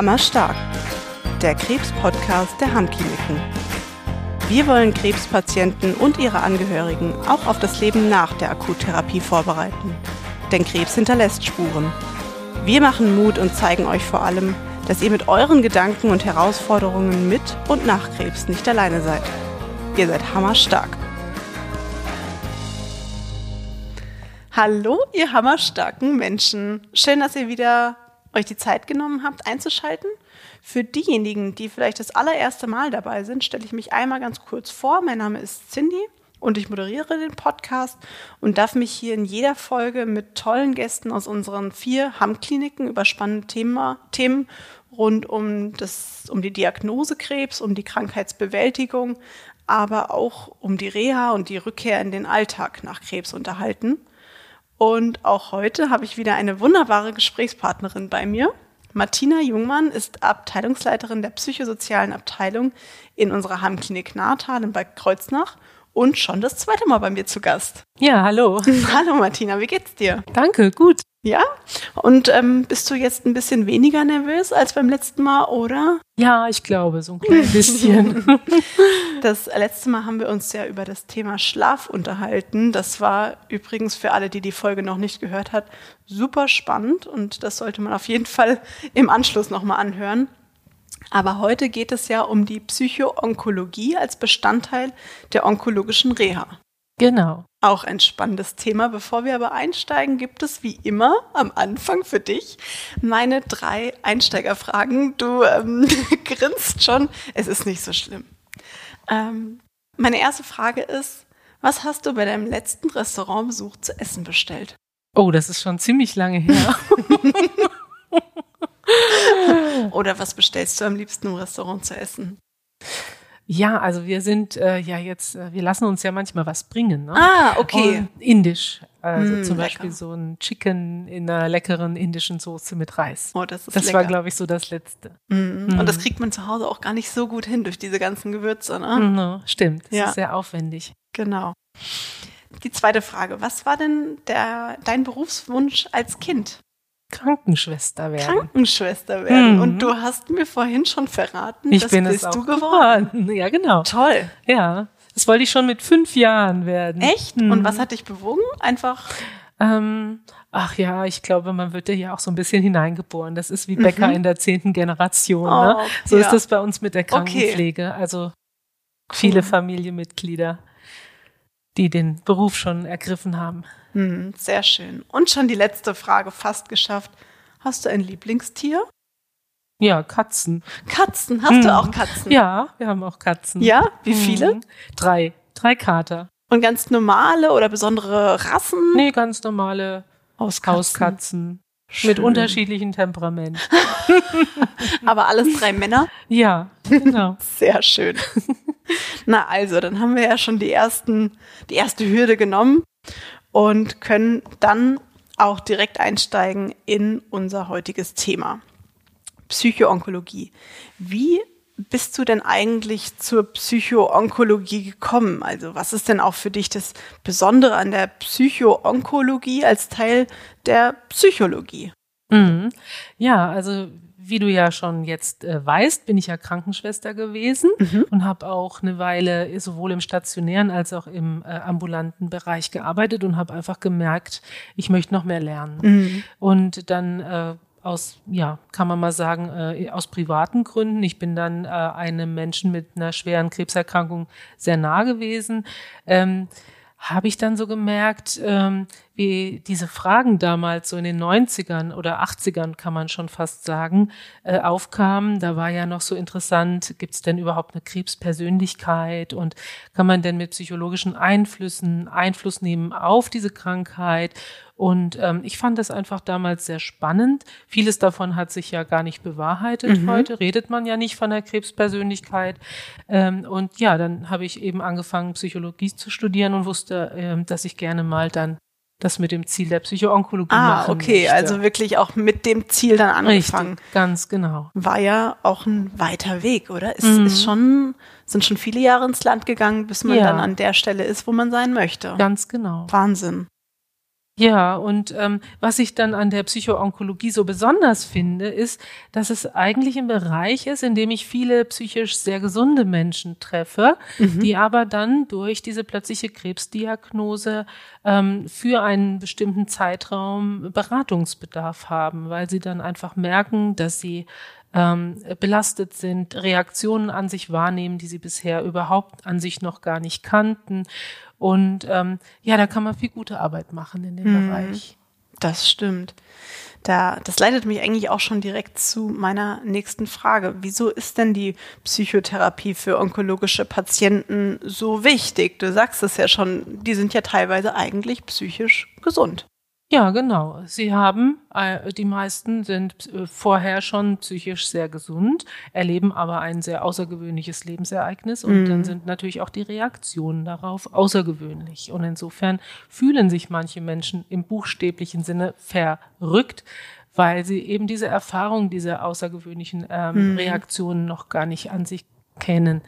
Hammerstark, der Krebs-Podcast der Hammkliniken. Wir wollen Krebspatienten und ihre Angehörigen auch auf das Leben nach der Akuttherapie vorbereiten. Denn Krebs hinterlässt Spuren. Wir machen Mut und zeigen euch vor allem, dass ihr mit euren Gedanken und Herausforderungen mit und nach Krebs nicht alleine seid. Ihr seid hammerstark. Hallo, ihr hammerstarken Menschen. Schön, dass ihr wieder euch die Zeit genommen habt, einzuschalten. Für diejenigen, die vielleicht das allererste Mal dabei sind, stelle ich mich einmal ganz kurz vor. Mein Name ist Cindy und ich moderiere den Podcast und darf mich hier in jeder Folge mit tollen Gästen aus unseren vier Hammkliniken über spannende Thema, Themen rund um, das, um die Diagnose Krebs, um die Krankheitsbewältigung, aber auch um die Reha und die Rückkehr in den Alltag nach Krebs unterhalten. Und auch heute habe ich wieder eine wunderbare Gesprächspartnerin bei mir. Martina Jungmann ist Abteilungsleiterin der psychosozialen Abteilung in unserer Heimklinik Nahtal in Bad Kreuznach und schon das zweite Mal bei mir zu Gast. Ja, hallo. Hallo Martina, wie geht's dir? Danke, gut. Ja? Und ähm, bist du jetzt ein bisschen weniger nervös als beim letzten Mal, oder? Ja, ich glaube, so ein klein bisschen. das letzte Mal haben wir uns ja über das Thema Schlaf unterhalten. Das war übrigens für alle, die die Folge noch nicht gehört hat, super spannend und das sollte man auf jeden Fall im Anschluss nochmal anhören. Aber heute geht es ja um die Psychoonkologie als Bestandteil der onkologischen Reha. Genau. Auch ein spannendes Thema. Bevor wir aber einsteigen, gibt es wie immer am Anfang für dich meine drei Einsteigerfragen. Du ähm, grinst schon. Es ist nicht so schlimm. Ähm, meine erste Frage ist, was hast du bei deinem letzten Restaurantbesuch zu essen bestellt? Oh, das ist schon ziemlich lange her. Oder was bestellst du am liebsten im Restaurant zu essen? Ja, also wir sind äh, ja jetzt, äh, wir lassen uns ja manchmal was bringen. Ne? Ah, okay. Und indisch. Also Mm, zum lecker. Beispiel so ein Chicken in einer leckeren indischen Soße mit Reis. Oh, das ist Das lecker. war, glaube ich, so das Letzte. Mhm. Und das kriegt man zu Hause auch gar nicht so gut hin durch diese ganzen Gewürze, ne? Mhm, stimmt, das Ja. ist sehr aufwendig. Genau. Die zweite Frage. Was war denn der, dein Berufswunsch als Kind? Krankenschwester werden. Krankenschwester werden. Mhm. Und du hast mir vorhin schon verraten, ich das bin bist es auch du geworden. geworden. Ja, genau. Toll. Ja, das wollte ich schon mit fünf Jahren werden. Echt? Mhm. Und was hat dich bewogen? Einfach. Ähm, ach ja, ich glaube, man wird ja hier auch so ein bisschen hineingeboren. Das ist wie Bäcker Mhm. in der zehnten Generation. Oh, ne? So ja. ist das bei uns mit der Okay. Krankenpflege. Also viele Familienmitglieder, die den Beruf schon ergriffen haben. Hm, sehr schön. Und schon die letzte Frage fast geschafft. Hast du ein Lieblingstier? Ja, Katzen. Katzen. Hast Mhm. du auch Katzen? Ja, wir haben auch Katzen. Ja? Wie viele? Mhm. Drei. Drei Kater. Und ganz normale oder besondere Rassen? Nee, ganz normale Hauskatzen. Hauskatzen. Schön. Mit unterschiedlichen Temperament. Aber alles drei Männer? Ja, genau. Sehr schön. Na also, dann haben wir ja schon die ersten, die erste Hürde genommen und können dann auch direkt einsteigen in unser heutiges Thema. Psychoonkologie. Wie bist du denn eigentlich zur Psychoonkologie gekommen? Also, was ist denn auch für dich das Besondere an der Psychoonkologie als Teil der Psychologie? Mhm. Ja, also wie du ja schon jetzt äh, weißt, bin ich ja Krankenschwester gewesen Mhm. und habe auch eine Weile sowohl im stationären als auch im äh, ambulanten Bereich gearbeitet und habe einfach gemerkt, ich möchte noch mehr lernen. Mhm. Und dann äh, aus, ja, kann man mal sagen, äh, aus privaten Gründen. Ich bin dann äh, einem Menschen mit einer schweren Krebserkrankung sehr nah gewesen. Ähm, habe ich dann so gemerkt, ähm, wie diese Fragen damals so in den 90ern oder 80ern, kann man schon fast sagen, äh, aufkamen. Da war ja noch so interessant, gibt es denn überhaupt eine Krebspersönlichkeit und kann man denn mit psychologischen Einflüssen Einfluss nehmen auf diese Krankheit? Und ähm, ich fand das einfach damals sehr spannend. Vieles davon hat sich ja gar nicht bewahrheitet heute. Redet man ja nicht von der Krebspersönlichkeit. Ähm, und ja, dann habe ich eben angefangen, Psychologie zu studieren und wusste, ähm, dass ich gerne mal dann das mit dem Ziel der Psychoonkologie Ah, machen okay, möchte. also wirklich auch mit dem Ziel dann angefangen. Richtig, ganz genau. war ja auch ein weiter Weg, oder? Es Mhm. ist schon, sind schon viele Jahre ins Land gegangen, bis man Ja. dann an der Stelle ist, wo man sein möchte. Ganz genau. Wahnsinn. Ja, und ähm, was ich dann an der Psychoonkologie so besonders finde, ist, dass es eigentlich ein Bereich ist, in dem ich viele psychisch sehr gesunde Menschen treffe, mhm. die aber dann durch diese plötzliche Krebsdiagnose ähm, für einen bestimmten Zeitraum Beratungsbedarf haben, weil sie dann einfach merken, dass sie ähm, belastet sind, Reaktionen an sich wahrnehmen, die sie bisher überhaupt an sich noch gar nicht kannten. Und ähm, ja, da kann man viel gute Arbeit machen in dem mhm. Bereich. Das stimmt. Da, das leitet mich eigentlich auch schon direkt zu meiner nächsten Frage. Wieso ist denn die Psychotherapie für onkologische Patienten so wichtig? Du sagst es ja schon, die sind ja teilweise eigentlich psychisch gesund. Ja, genau. Sie haben, äh, die meisten sind äh, vorher schon psychisch sehr gesund, erleben aber ein sehr außergewöhnliches Lebensereignis und mhm. dann sind natürlich auch die Reaktionen darauf außergewöhnlich. Und insofern fühlen sich manche Menschen im buchstäblichen Sinne verrückt, weil sie eben diese Erfahrung, diese außergewöhnlichen ähm, mhm. Reaktionen noch gar nicht an sich kennen.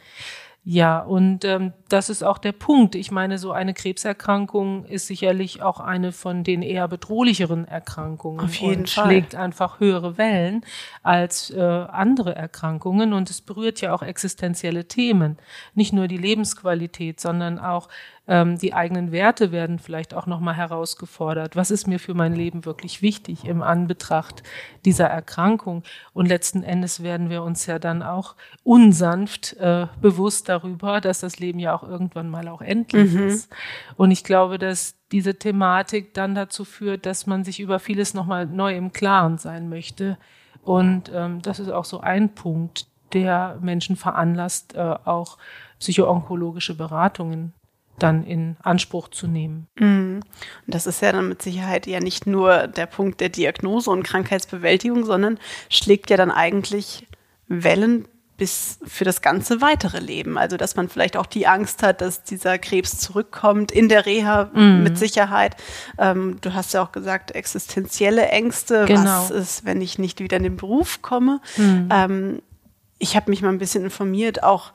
Ja, und ähm, das ist auch der Punkt. Ich meine, so eine Krebserkrankung ist sicherlich auch eine von den eher bedrohlicheren Erkrankungen. Auf jeden und Fall. schlägt einfach höhere Wellen als äh, andere Erkrankungen. Und es berührt ja auch existenzielle Themen. Nicht nur die Lebensqualität, sondern auch ähm, die eigenen Werte werden vielleicht auch nochmal herausgefordert. Was ist mir für mein Leben wirklich wichtig im Anbetracht dieser Erkrankung? Und letzten Endes werden wir uns ja dann auch unsanft äh, bewusst darüber, dass das Leben ja auch irgendwann mal auch endlich mhm. ist. Und ich glaube, dass diese Thematik dann dazu führt, dass man sich über vieles nochmal neu im Klaren sein möchte. Und ähm, das ist auch so ein Punkt, der Menschen veranlasst, äh, auch psychoonkologische Beratungen dann in Anspruch zu nehmen. Mhm. Und das ist ja dann mit Sicherheit ja nicht nur der Punkt der Diagnose und Krankheitsbewältigung, sondern schlägt ja dann eigentlich Wellen bis für das ganze weitere Leben. Also, dass man vielleicht auch die Angst hat, dass dieser Krebs zurückkommt in der Reha mhm. mit Sicherheit. Ähm, du hast ja auch gesagt, existenzielle Ängste. Genau. Was ist, wenn ich nicht wieder in den Beruf komme? Mhm. Ähm, ich habe mich mal ein bisschen informiert, auch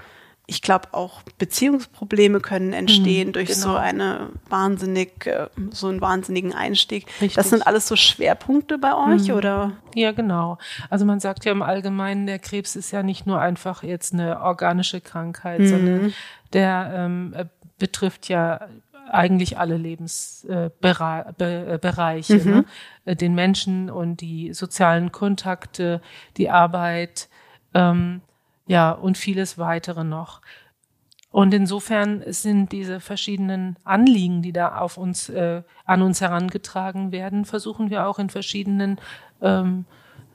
ich glaube auch Beziehungsprobleme können entstehen mhm, durch genau. so eine wahnsinnig, äh, so einen wahnsinnigen Einstieg. Richtig. Das sind alles so Schwerpunkte bei euch, mhm. oder? Ja, genau. Also man sagt ja im Allgemeinen, der Krebs ist ja nicht nur einfach jetzt eine organische Krankheit, mhm. sondern der ähm, äh, betrifft ja eigentlich alle Lebensbereiche, äh, mhm. ne? den Menschen und die sozialen Kontakte, die Arbeit. Ähm, ja, und vieles weitere noch. Und insofern sind diese verschiedenen Anliegen, die da auf uns, äh, an uns herangetragen werden, versuchen wir auch in verschiedenen, ähm,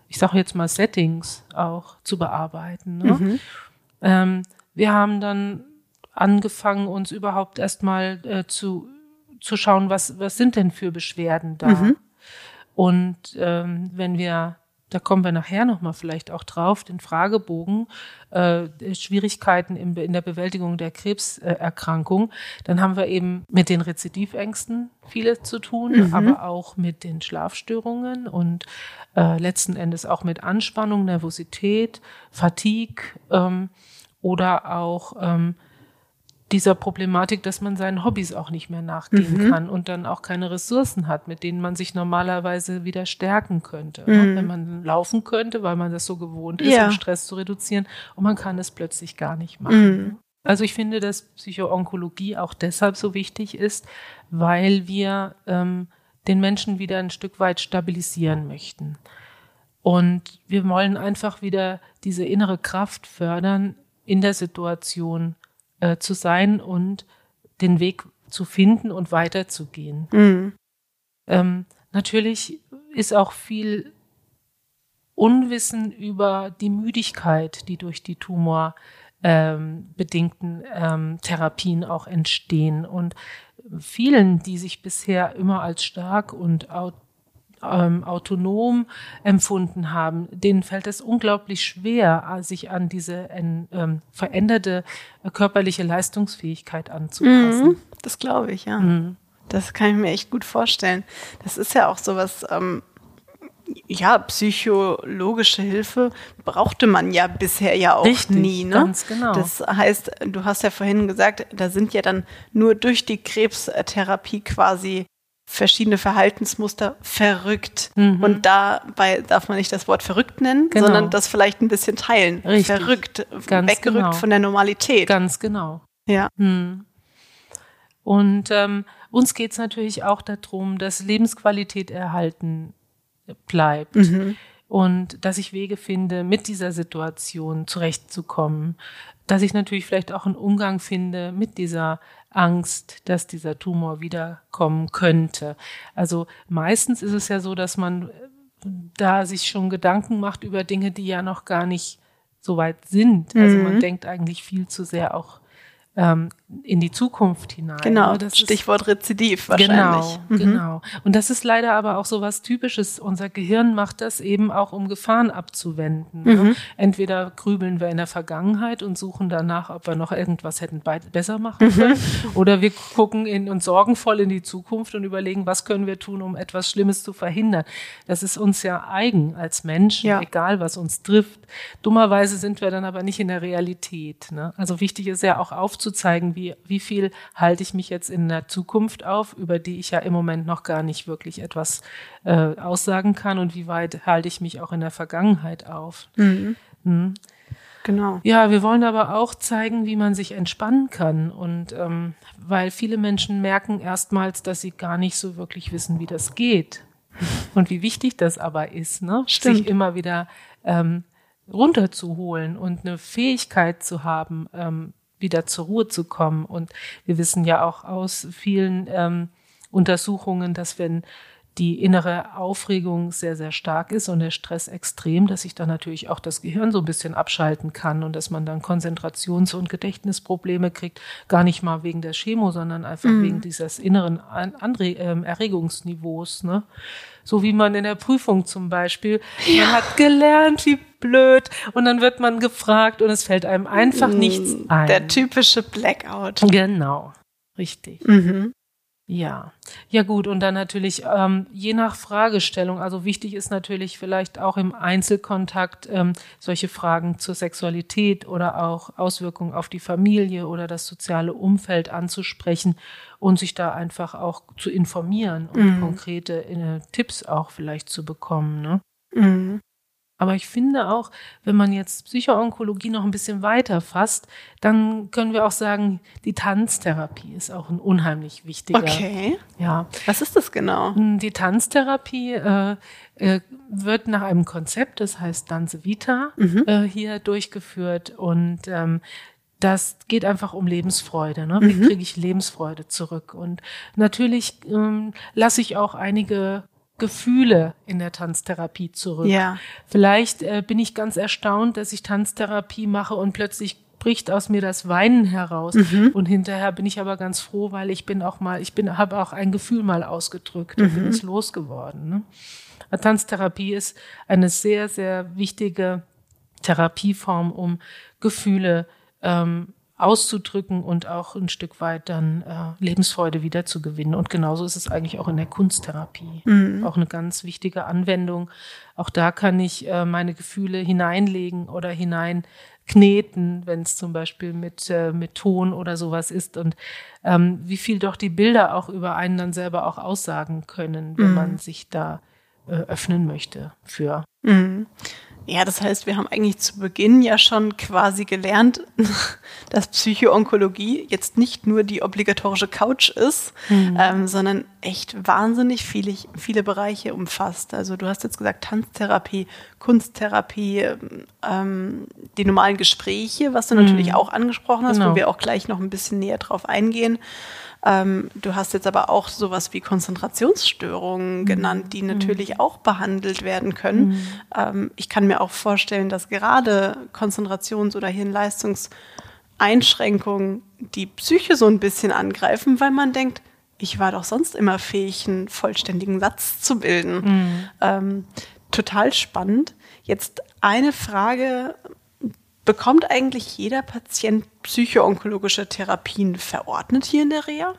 ich sage jetzt mal Settings auch zu bearbeiten. Ne? Mhm. Ähm, wir haben dann angefangen, uns überhaupt erstmal äh, zu, zu schauen, was, was sind denn für Beschwerden da? Mhm. Und ähm, wenn wir da kommen wir nachher nochmal vielleicht auch drauf, den Fragebogen, äh, Schwierigkeiten im, in der Bewältigung der Krebserkrankung, dann haben wir eben mit den Rezidivängsten viele zu tun, mhm. aber auch mit den Schlafstörungen und äh, letzten Endes auch mit Anspannung, Nervosität, Fatigue ähm, oder auch ähm, dieser Problematik, dass man seinen Hobbys auch nicht mehr nachgehen mhm. kann und dann auch keine Ressourcen hat, mit denen man sich normalerweise wieder stärken könnte. Mhm. Wenn man laufen könnte, weil man das so gewohnt ist, ja. um Stress zu reduzieren und man kann es plötzlich gar nicht machen. Mhm. Also ich finde, dass Psychoonkologie auch deshalb so wichtig ist, weil wir ähm, den Menschen wieder ein Stück weit stabilisieren möchten. Und wir wollen einfach wieder diese innere Kraft fördern in der Situation, äh, zu sein und den Weg zu finden und weiterzugehen. Mhm. Ähm, natürlich ist auch viel Unwissen über die Müdigkeit, die durch die tumorbedingten ähm, Therapien auch entstehen. Und vielen, die sich bisher immer als stark und ähm, autonom empfunden haben, denen fällt es unglaublich schwer, äh, sich an diese ähm, veränderte äh, körperliche Leistungsfähigkeit anzupassen. Mhm, das glaube ich, ja. Mhm. Das kann ich mir echt gut vorstellen. Das ist ja auch sowas, ähm, ja, psychologische Hilfe brauchte man ja bisher ja auch Richtig, nie. Ne? Ganz genau. Das heißt, du hast ja vorhin gesagt, da sind ja dann nur durch die Krebstherapie quasi verschiedene Verhaltensmuster verrückt. Mhm. Und dabei darf man nicht das Wort verrückt nennen, genau. sondern das vielleicht ein bisschen teilen. Richtig. Verrückt, Ganz weggerückt genau. von der Normalität. Ganz genau. Ja. Hm. Und ähm, uns geht es natürlich auch darum, dass Lebensqualität erhalten bleibt. Mhm. Und dass ich Wege finde, mit dieser Situation zurechtzukommen. Dass ich natürlich vielleicht auch einen Umgang finde mit dieser Angst, dass dieser Tumor wiederkommen könnte. Also meistens ist es ja so, dass man da sich schon Gedanken macht über Dinge, die ja noch gar nicht so weit sind. Also man Mhm. denkt eigentlich viel zu sehr auch ähm, in die Zukunft hinein. Genau, ne? Das ist- Stichwort Rezidiv Genau, wahrscheinlich. Mhm. genau. Und das ist leider aber auch so was Typisches. Unser Gehirn macht das eben auch, um Gefahren abzuwenden. Mhm. Ne? Entweder grübeln wir in der Vergangenheit und suchen danach, ob wir noch irgendwas hätten besser machen Mhm. können. Oder wir gucken in, und sorgenvoll in die Zukunft und überlegen, was können wir tun, um etwas Schlimmes zu verhindern. Das ist uns ja eigen als Menschen, Ja. egal was uns trifft. Dummerweise sind wir dann aber nicht in der Realität. Ne? Also wichtig ist ja auch aufzuzeigen, wie, wie viel halte ich mich jetzt in der Zukunft auf, über die ich ja im Moment noch gar nicht wirklich etwas äh, aussagen kann und wie weit halte ich mich auch in der Vergangenheit auf. Mhm. Mhm. Genau. Ja, wir wollen aber auch zeigen, wie man sich entspannen kann. Und ähm, weil viele Menschen merken erstmals, dass sie gar nicht so wirklich wissen, wie das geht. Und wie wichtig das aber ist, ne? Stimmt. sich immer wieder ähm, runterzuholen und eine Fähigkeit zu haben, ähm, wieder zur Ruhe zu kommen. Und wir wissen ja auch aus vielen ähm, Untersuchungen, dass wenn die innere Aufregung sehr, sehr stark ist und der Stress extrem, dass sich dann natürlich auch das Gehirn so ein bisschen abschalten kann und dass man dann Konzentrations- und Gedächtnisprobleme kriegt, gar nicht mal wegen der Chemo, sondern einfach wegen dieses inneren An Anre ähm, Erregungsniveaus. Ne? So wie man in der Prüfung zum Beispiel, man hat gelernt, wie blöd, und dann wird man gefragt und es fällt einem einfach nichts ein. Der typische Blackout. Genau, richtig. Mhm. Ja, ja gut, und dann natürlich ähm, je nach Fragestellung, also wichtig ist natürlich vielleicht auch im Einzelkontakt ähm, solche Fragen zur Sexualität oder auch Auswirkungen auf die Familie oder das soziale Umfeld anzusprechen und sich da einfach auch zu informieren und konkrete äh, Tipps auch vielleicht zu bekommen. Ne? Mhm. Aber ich finde auch, wenn man jetzt Psychoonkologie noch ein bisschen weiter fasst, dann können wir auch sagen, die Tanztherapie ist auch ein unheimlich wichtiger. Okay. Ja, Was ist das genau? die Tanztherapie äh, äh, wird nach einem Konzept, das heißt Danze Vita, äh, hier durchgeführt und ähm, das geht einfach um Lebensfreude. Ne? Wie kriege ich Lebensfreude zurück? Und natürlich ähm, lasse ich auch einige Gefühle in der Tanztherapie zurück. Ja. Vielleicht äh, bin ich ganz erstaunt, dass ich Tanztherapie mache und plötzlich bricht aus mir das Weinen heraus und hinterher bin ich aber ganz froh, weil ich bin auch mal, ich bin habe auch ein Gefühl mal ausgedrückt und bin es losgeworden. Ne? Tanztherapie ist eine sehr sehr wichtige Therapieform, um Gefühle ähm, auszudrücken und auch ein Stück weit dann äh, Lebensfreude wiederzugewinnen. Und genauso ist es eigentlich auch in der Kunsttherapie. Auch eine ganz wichtige Anwendung. Auch da kann ich äh, meine Gefühle hineinlegen oder hineinkneten, wenn es zum Beispiel mit, äh, mit Ton oder sowas ist. Und ähm, wie viel doch die Bilder auch über einen dann selber auch aussagen können, wenn man sich da äh, öffnen möchte für. Mhm. Ja, das heißt, wir haben eigentlich zu Beginn ja schon quasi gelernt, dass Psychoonkologie jetzt nicht nur die obligatorische Couch ist, ähm, sondern echt wahnsinnig viele, viele Bereiche umfasst. Also du hast jetzt gesagt Tanztherapie, Kunsttherapie, ähm, die normalen Gespräche, was du natürlich auch angesprochen hast, Genau. wo wir auch gleich noch ein bisschen näher drauf eingehen. Ähm, du hast jetzt aber auch sowas wie Konzentrationsstörungen genannt, die natürlich auch behandelt werden können. Ähm, ich kann mir auch vorstellen, dass gerade Konzentrations- oder Hirnleistungseinschränkungen die Psyche so ein bisschen angreifen, weil man denkt, ich war doch sonst immer fähig, einen vollständigen Satz zu bilden. Ähm, total spannend. Jetzt eine Frage. Bekommt eigentlich jeder Patient psychoonkologische Therapien verordnet hier in der Reha?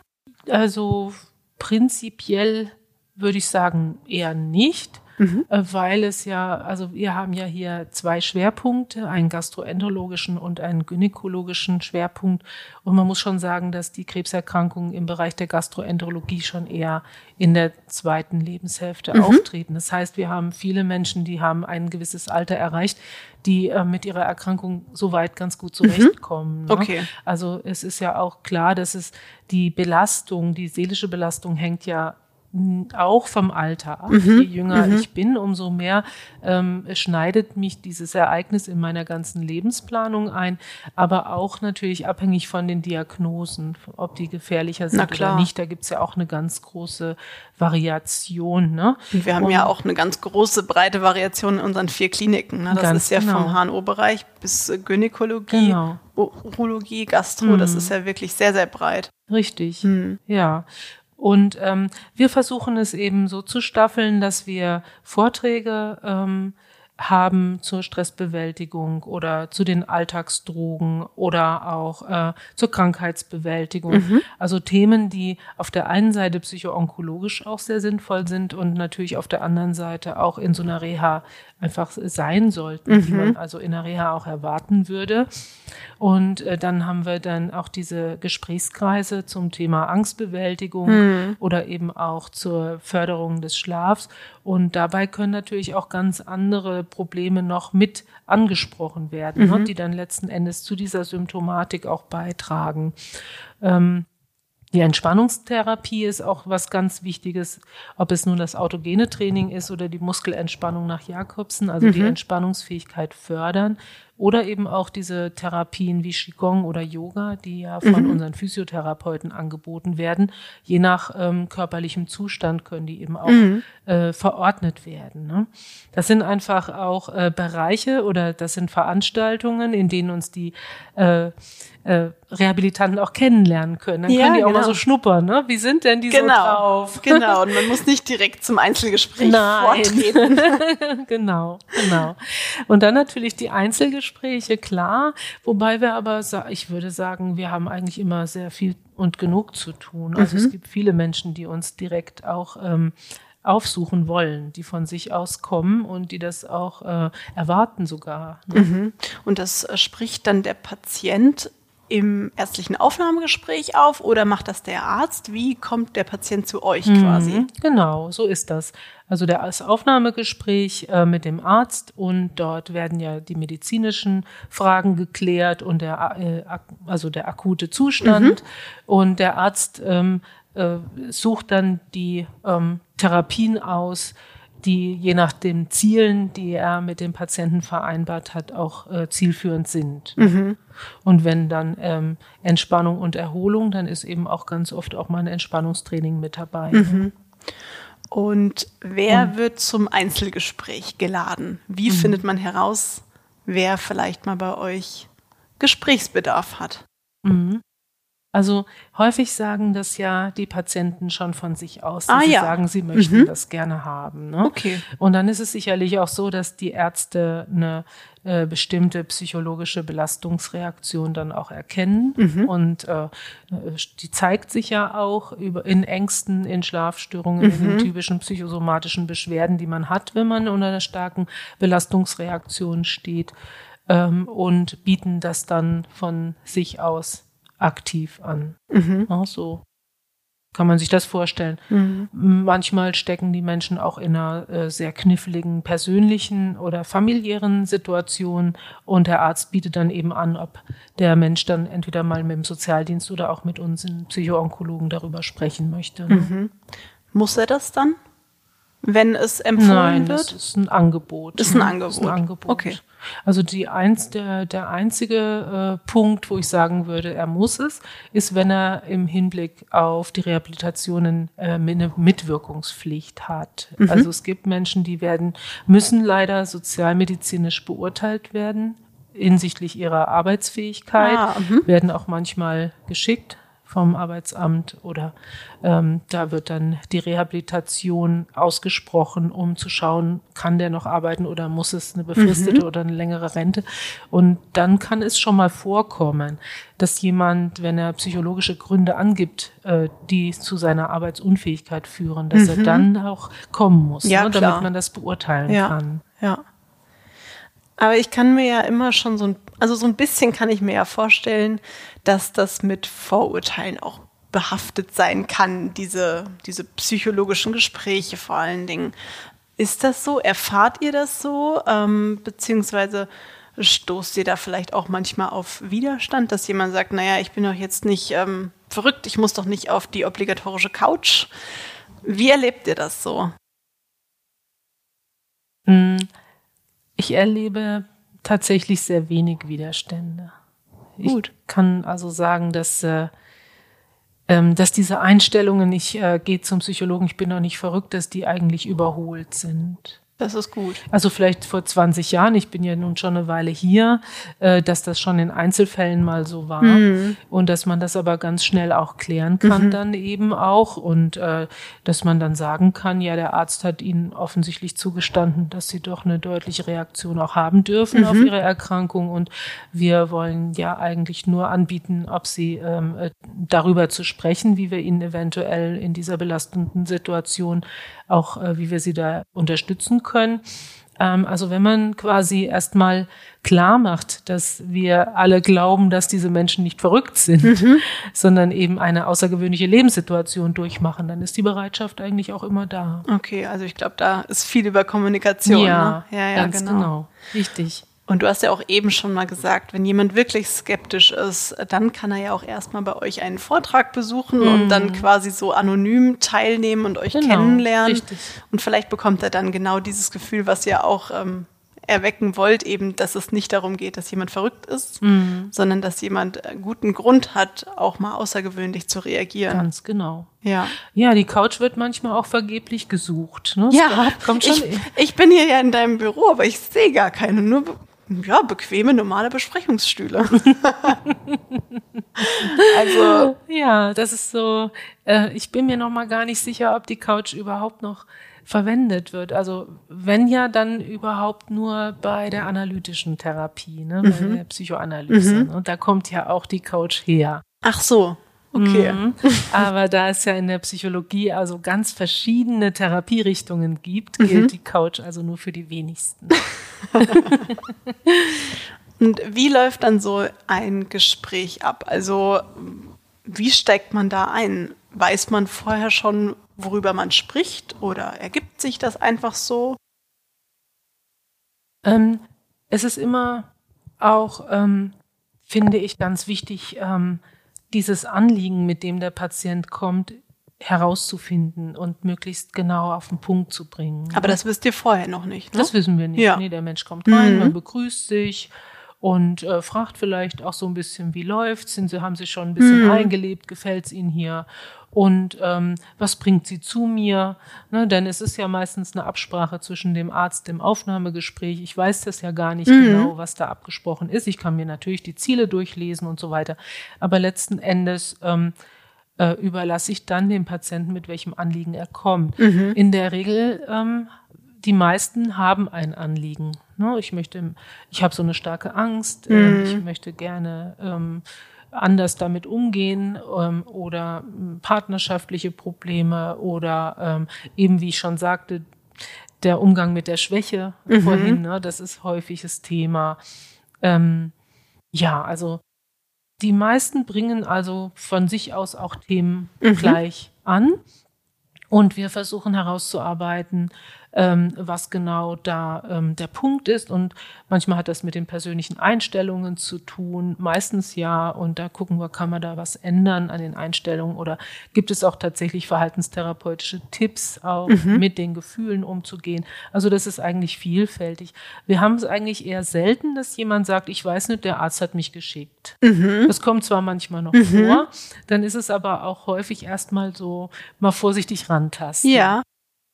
Also prinzipiell würde ich sagen eher nicht. Mhm. Äh, weil es ja, also wir haben ja hier zwei Schwerpunkte, einen gastroenterologischen und einen gynäkologischen Schwerpunkt. Und man muss schon sagen, dass die Krebserkrankungen im Bereich der Gastroenterologie schon eher in der zweiten Lebenshälfte mhm. auftreten. Das heißt, wir haben viele Menschen, die haben ein gewisses Alter erreicht, die äh, mit ihrer Erkrankung soweit ganz gut mhm. zurechtkommen. Mhm. Okay. Ne? Also es ist ja auch klar, dass es die Belastung, die seelische Belastung hängt ja auch vom Alter ab. Mhm. Je jünger mhm. ich bin, umso mehr ähm, schneidet mich dieses Ereignis in meiner ganzen Lebensplanung ein, aber auch natürlich abhängig von den Diagnosen, ob die gefährlicher sind oder nicht. Da gibt's ja auch eine ganz große Variation. Ne? Und wir haben Und, ja auch eine ganz große, breite Variation in unseren vier Kliniken. Ne? Das ist ja genau. vom HNO-Bereich bis Gynäkologie, genau. Urologie, Gastro. Mhm. Das ist ja wirklich sehr, sehr breit. Richtig, hm. ja. Und ähm, wir versuchen es eben so zu staffeln, dass wir Vorträge ähm, haben zur Stressbewältigung oder zu den Alltagsdrogen oder auch äh, zur Krankheitsbewältigung. Mhm. Also Themen, die auf der einen Seite psychoonkologisch auch sehr sinnvoll sind und natürlich auf der anderen Seite auch in so einer Reha einfach sein sollten, mhm. die man also in der Reha auch erwarten würde. Und äh, dann haben wir dann auch diese Gesprächskreise zum Thema Angstbewältigung mhm. oder eben auch zur Förderung des Schlafs. Und dabei können natürlich auch ganz andere Probleme noch mit angesprochen werden, ne, mhm. ne, die dann letzten Endes zu dieser Symptomatik auch beitragen. Ähm, die Entspannungstherapie ist auch was ganz Wichtiges, ob es nun das autogene Training ist oder die Muskelentspannung nach Jakobsen, also mhm. die Entspannungsfähigkeit fördern. Oder eben auch diese Therapien wie Qigong oder Yoga, die ja von mhm. unseren Physiotherapeuten angeboten werden. Je nach ähm, körperlichem Zustand können die eben auch mhm. äh, verordnet werden. Ne? Das sind einfach auch äh, Bereiche oder das sind Veranstaltungen, in denen uns die äh, äh, Rehabilitanten auch kennenlernen können. Dann ja, können die auch genau. mal so schnuppern, ne? Wie sind denn die genau, so drauf? Genau, und man muss nicht direkt zum Einzelgespräch Nein. vortreten. genau, genau. Und dann natürlich die Einzelgespräche, klar. Wobei wir aber, ich würde sagen, wir haben eigentlich immer sehr viel und genug zu tun. Also mhm. es gibt viele Menschen, die uns direkt auch ähm, aufsuchen wollen, die von sich aus kommen und die das auch äh, erwarten sogar. Ne? Mhm. Und das äh, spricht dann der Patient im ärztlichen Aufnahmegespräch auf oder macht das der Arzt? Wie kommt der Patient zu euch mhm, quasi? Genau, so ist das. Also das Aufnahmegespräch äh, mit dem Arzt und dort werden ja die medizinischen Fragen geklärt und der, äh, also der akute Zustand mhm. und der Arzt ähm, äh, sucht dann die ähm, Therapien aus, die je nach den Zielen, die er mit dem Patienten vereinbart hat, auch äh, zielführend sind. Mhm. Und wenn dann ähm, Entspannung und Erholung, dann ist eben auch ganz oft auch mal ein Entspannungstraining mit dabei. Mhm. Und wer und, wird zum Einzelgespräch geladen? Wie mhm. findet man heraus, wer vielleicht mal bei euch Gesprächsbedarf hat? Mhm. Also häufig sagen das ja die Patienten schon von sich aus, dass ah, sie ja. sagen, sie möchten mhm. das gerne haben. Ne? Okay. Und dann ist es sicherlich auch so, dass die Ärzte eine äh, bestimmte psychologische Belastungsreaktion dann auch erkennen. Mhm. Und äh, die zeigt sich ja auch über, in Ängsten, in Schlafstörungen, mhm. in den typischen psychosomatischen Beschwerden, die man hat, wenn man unter einer starken Belastungsreaktion steht. Ähm, und bieten das dann von sich aus aktiv an. Mhm. Ja, so kann man sich das vorstellen. Mhm. Manchmal stecken die Menschen auch in einer äh, sehr kniffligen persönlichen oder familiären Situation und der Arzt bietet dann eben an, ob der Mensch dann entweder mal mit dem Sozialdienst oder auch mit uns in Psychoonkologen darüber sprechen möchte. Ne? Mhm. Muss er das dann? Wenn es empfohlen Nein, wird? Das ist ein Angebot. Das ist ein Angebot. Das ist ein Angebot. Okay. Also die eins, der, der einzige äh, Punkt, wo ich sagen würde, er muss es, ist, wenn er im Hinblick auf die Rehabilitationen äh, eine Mitwirkungspflicht hat. Mhm. Also es gibt Menschen, die werden, müssen leider sozialmedizinisch beurteilt werden hinsichtlich ihrer Arbeitsfähigkeit, ah, mhm. werden auch manchmal geschickt vom Arbeitsamt oder ähm, da wird dann die Rehabilitation ausgesprochen, um zu schauen, kann der noch arbeiten oder muss es eine befristete mhm. oder eine längere Rente. Und dann kann es schon mal vorkommen, dass jemand, wenn er psychologische Gründe angibt, äh, die zu seiner Arbeitsunfähigkeit führen, dass mhm. er dann auch kommen muss, ja, ne, damit man das beurteilen ja. kann. Ja. Aber ich kann mir ja immer schon so ein, also so ein bisschen kann ich mir ja vorstellen, dass das mit Vorurteilen auch behaftet sein kann, diese, diese psychologischen Gespräche vor allen Dingen. Ist das so? Erfahrt ihr das so? Ähm, beziehungsweise stoßt ihr da vielleicht auch manchmal auf Widerstand, dass jemand sagt, naja, ich bin doch jetzt nicht ähm, verrückt, ich muss doch nicht auf die obligatorische Couch. Wie erlebt ihr das so? Hm, ich erlebe tatsächlich sehr wenig Widerstände. Gut. Ich kann also sagen, dass, äh, ähm, dass diese Einstellungen, ich äh, gehe zum Psychologen, ich bin noch nicht verrückt, dass die eigentlich überholt sind. Das ist gut. Also vielleicht vor 20 Jahren, ich bin ja nun schon eine Weile hier, äh, dass das schon in Einzelfällen mal so war mhm. und dass man das aber ganz schnell auch klären kann mhm. dann eben auch und äh, dass man dann sagen kann, ja, der Arzt hat Ihnen offensichtlich zugestanden, dass Sie doch eine deutliche Reaktion auch haben dürfen mhm. auf Ihre Erkrankung und wir wollen ja eigentlich nur anbieten, ob Sie ähm, äh, darüber zu sprechen, wie wir Ihnen eventuell in dieser belastenden Situation auch, äh, wie wir Sie da unterstützen können. Ähm, also wenn man quasi erstmal klar macht, dass wir alle glauben, dass diese Menschen nicht verrückt sind, mhm. sondern eben eine außergewöhnliche Lebenssituation durchmachen, dann ist die Bereitschaft eigentlich auch immer da. Okay, also ich glaube, da ist viel über Kommunikation. Ja, ne? ja, ja ganz genau. genau. Richtig. Und du hast ja auch eben schon mal gesagt, wenn jemand wirklich skeptisch ist, dann kann er ja auch erstmal bei euch einen Vortrag besuchen mhm. und dann quasi so anonym teilnehmen und euch genau, kennenlernen. Richtig. Und vielleicht bekommt er dann genau dieses Gefühl, was ihr auch ähm, erwecken wollt, eben, dass es nicht darum geht, dass jemand verrückt ist, mhm. sondern dass jemand äh, guten Grund hat, auch mal außergewöhnlich zu reagieren. Ganz genau. Ja. Ja, die Couch wird manchmal auch vergeblich gesucht. Ne? Ja, kommt schon. Ich, ich bin hier ja in deinem Büro, aber ich sehe gar keine. Nur ja, bequeme, normale Besprechungsstühle. also. Ja, das ist so, äh, ich bin mir noch mal gar nicht sicher, ob die Couch überhaupt noch verwendet wird. Also wenn ja, dann überhaupt nur bei der analytischen Therapie, ne, bei mhm. der Psychoanalyse. Mhm. Und da kommt ja auch die Couch her. Ach so. Okay. Mhm. Aber da es ja in der Psychologie also ganz verschiedene Therapierichtungen gibt, mhm. gilt die Couch also nur für die wenigsten. Und wie läuft dann so ein Gespräch ab? Also wie steigt man da ein? Weiß man vorher schon, worüber man spricht oder ergibt sich das einfach so? Ähm, es ist immer auch, ähm, finde ich, ganz wichtig, ähm, dieses Anliegen, mit dem der Patient kommt, herauszufinden und möglichst genau auf den Punkt zu bringen. Aber das wisst ihr vorher noch nicht. Ne? Das wissen wir nicht. Ja. Nee, der Mensch kommt rein, mhm. man begrüßt sich und äh, fragt vielleicht auch so ein bisschen, wie läuft's? Sind Sie, haben Sie schon ein bisschen mhm. eingelebt? Gefällt's Ihnen hier? und ähm, was bringt sie zu mir? Ne, denn es ist ja meistens eine Absprache zwischen dem Arzt im Aufnahmegespräch. Ich weiß das ja gar nicht mhm. genau, was da abgesprochen ist. Ich kann mir natürlich die Ziele durchlesen und so weiter. Aber letzten Endes ähm, äh, überlasse ich dann dem Patienten, mit welchem Anliegen er kommt. Mhm. In der Regel ähm, die meisten haben ein Anliegen. Ne? Ich möchte, ich habe so eine starke Angst. Äh, mhm. Ich möchte gerne ähm, anders damit umgehen ähm, oder hm, partnerschaftliche Probleme oder ähm, eben, wie ich schon sagte, der Umgang mit der Schwäche mhm. vorhin, ne, das ist häufiges Thema. Ähm, ja, also die meisten bringen also von sich aus auch Themen mhm. gleich an und wir versuchen herauszuarbeiten, ähm, was genau da ähm, der Punkt ist. Und manchmal hat das mit den persönlichen Einstellungen zu tun, meistens ja. Und da gucken wir, kann man da was ändern an den Einstellungen oder gibt es auch tatsächlich verhaltenstherapeutische Tipps, auch mhm. mit den Gefühlen umzugehen. Also das ist eigentlich vielfältig. Wir haben es eigentlich eher selten, dass jemand sagt, ich weiß nicht, der Arzt hat mich geschickt. Mhm. Das kommt zwar manchmal noch mhm. vor, dann ist es aber auch häufig erstmal so mal vorsichtig rantasten. Ja.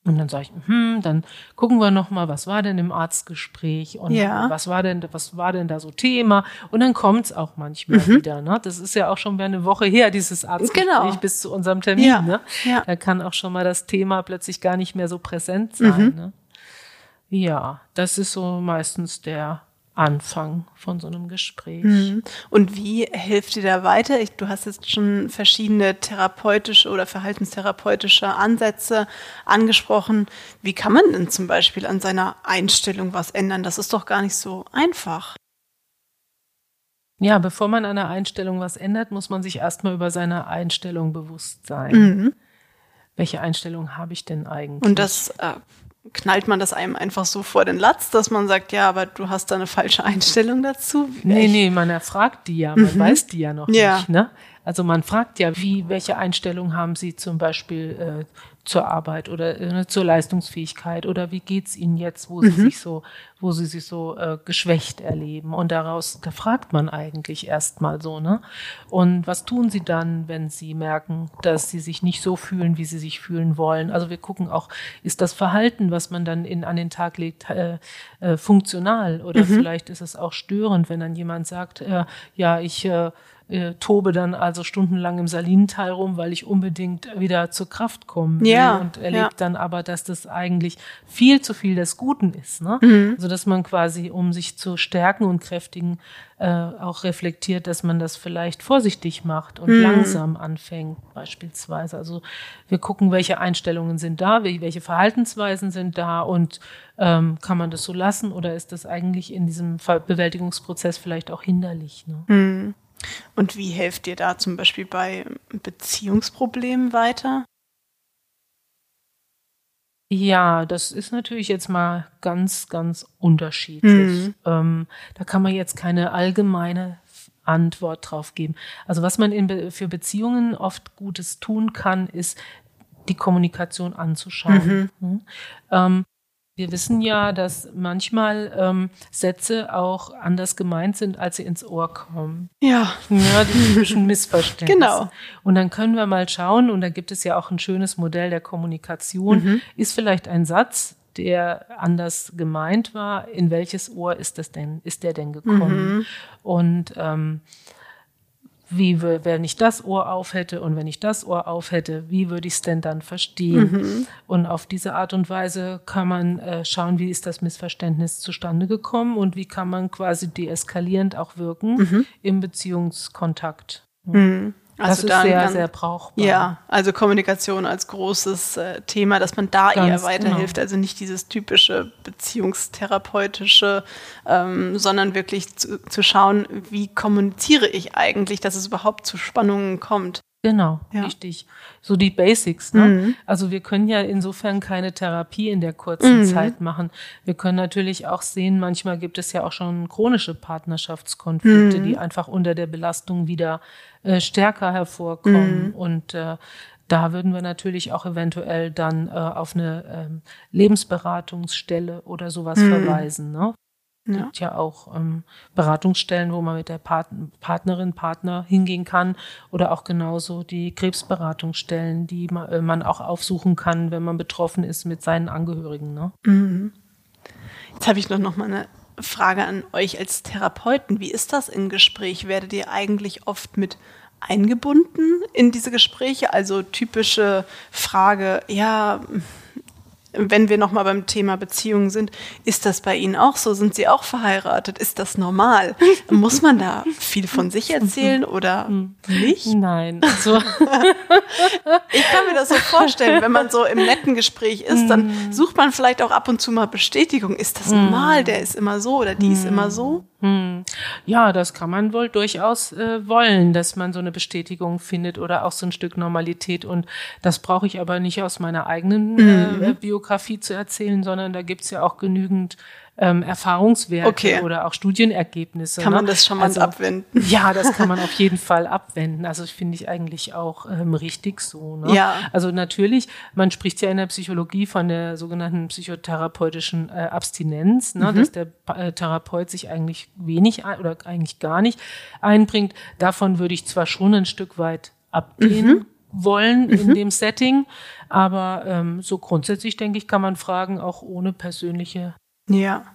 Und dann sage ich, hm, dann gucken wir noch mal, was war denn im Arztgespräch und Ja. was war denn, was war denn da so Thema? Und dann kommt's auch manchmal Mhm. wieder. Ne? Das ist ja auch schon wieder eine Woche her, dieses Arztgespräch Genau. bis zu unserem Termin. Ja. Ne? Ja. Da kann auch schon mal das Thema plötzlich gar nicht mehr so präsent Mhm. sein. Ne? Ja, das ist so meistens der Anfang von so einem Gespräch. Mhm. Und wie hilft dir da weiter? Ich, du hast jetzt schon verschiedene therapeutische oder verhaltenstherapeutische Ansätze angesprochen. Wie kann man denn zum Beispiel an seiner Einstellung was ändern? Das ist doch gar nicht so einfach. Ja, bevor man an der Einstellung was ändert, muss man sich erstmal über seine Einstellung bewusst sein. Mhm. Welche Einstellung habe ich denn eigentlich? Und das äh, knallt man das einem einfach so vor den Latz, dass man sagt, ja, aber du hast da eine falsche Einstellung dazu. Nee, Ich- nee, man erfragt die ja, man weiß die ja noch Ja. nicht. Ne? Also man fragt ja, wie, welche Einstellung haben Sie zum Beispiel äh, zur Arbeit oder äh, zur Leistungsfähigkeit oder wie geht's Ihnen jetzt, wo Sie sich so, wo Sie sich so äh, geschwächt erleben? Und daraus, da fragt man eigentlich erstmal so, ne? Und was tun Sie dann, wenn Sie merken, dass Sie sich nicht so fühlen, wie Sie sich fühlen wollen? Also wir gucken auch, ist das Verhalten, was man dann in, an den Tag legt, äh, äh, funktional oder vielleicht ist es auch störend, wenn dann jemand sagt, äh, ja, ich äh, äh, tobe dann also stundenlang im Salinental rum, weil ich unbedingt wieder zur Kraft kommen will Ja, und erlebt ja. dann aber, dass das eigentlich viel zu viel des Guten ist. Ne? Also dass man quasi, um sich zu stärken und kräftigen, äh, auch reflektiert, dass man das vielleicht vorsichtig macht und langsam anfängt, beispielsweise. Also wir gucken, welche Einstellungen sind da, wel- welche Verhaltensweisen sind da und ähm, kann man das so lassen oder ist das eigentlich in diesem Bewältigungsprozess vielleicht auch hinderlich? Ne? Und wie helft dir da zum Beispiel bei Beziehungsproblemen weiter? Ja, das ist natürlich jetzt mal ganz, ganz unterschiedlich. Ähm, da kann man jetzt keine allgemeine Antwort drauf geben. Also was man in Be für Beziehungen oft Gutes tun kann, ist die Kommunikation anzuschauen. Mhm. Ähm, wir wissen ja, dass manchmal ähm, Sätze auch anders gemeint sind, als sie ins Ohr kommen. Ja. Ja, die typischen Missverständnisse. Genau. Und dann können wir mal schauen, und da gibt es ja auch ein schönes Modell der Kommunikation. Ist vielleicht ein Satz, der anders gemeint war, in welches Ohr ist das denn, ist der denn gekommen? Und ähm, wie, wenn ich das Ohr auf hätte und wenn ich das Ohr auf hätte, wie würde ich es denn dann verstehen? Und auf diese Art und Weise kann man äh, schauen, wie ist das Missverständnis zustande gekommen und wie kann man quasi deeskalierend auch wirken im Beziehungskontakt. Das ist da sehr, ganz- sehr brauchbar. Ja, also Kommunikation als großes äh, Thema, dass man da eher Ganz weiterhilft. genau. Also nicht dieses typische beziehungstherapeutische, ähm, sondern wirklich zu, zu schauen, wie kommuniziere ich eigentlich, dass es überhaupt zu Spannungen kommt. Genau, Ja. richtig. So die Basics. Ne? Also wir können ja insofern keine Therapie in der kurzen Zeit machen. Wir können natürlich auch sehen, manchmal gibt es ja auch schon chronische Partnerschaftskonflikte, die einfach unter der Belastung wieder äh, stärker hervorkommen. Und äh, da würden wir natürlich auch eventuell dann äh, auf eine ähm, Lebensberatungsstelle oder sowas verweisen. Ne? Ja. gibt ja auch ähm, Beratungsstellen, wo man mit der Part Partnerin, Partner hingehen kann oder auch genauso die Krebsberatungsstellen, die ma äh, man auch aufsuchen kann, wenn man betroffen ist mit seinen Angehörigen. Ne? Jetzt habe ich noch, noch mal eine Frage an euch als Therapeuten. Wie ist das im Gespräch? Werdet ihr eigentlich oft mit eingebunden in diese Gespräche? Also typische Frage, ja, wenn wir noch mal beim Thema Beziehungen sind, ist das bei Ihnen auch so? Sind Sie auch verheiratet? Ist das normal? Muss man da viel von sich erzählen oder nicht? Nein, also Ich kann mir das so vorstellen, wenn man so im netten Gespräch ist, dann sucht man vielleicht auch ab und zu mal Bestätigung. Ist das normal? Der ist immer so oder die ist immer so? Ja, das kann man wohl durchaus äh, wollen, dass man so eine Bestätigung findet oder auch so ein Stück Normalität. Und das brauche ich aber nicht aus meiner eigenen äh, Biografie zu erzählen, sondern da gibt's ja auch genügend ähm, Erfahrungswerte Okay. oder auch Studienergebnisse. Kann man ne? das schon mal Also, abwenden? Ja, das kann man auf jeden Fall abwenden. Also finde ich eigentlich auch ähm, richtig so. Ne? Ja. Also natürlich, man spricht ja in der Psychologie von der sogenannten psychotherapeutischen äh, Abstinenz, ne? dass der äh, Therapeut sich eigentlich wenig oder eigentlich gar nicht einbringt. Davon würde ich zwar schon ein Stück weit abgehen. wollen mhm. in dem Setting. Aber ähm, so grundsätzlich, denke ich, kann man fragen, auch ohne persönliche. Ja.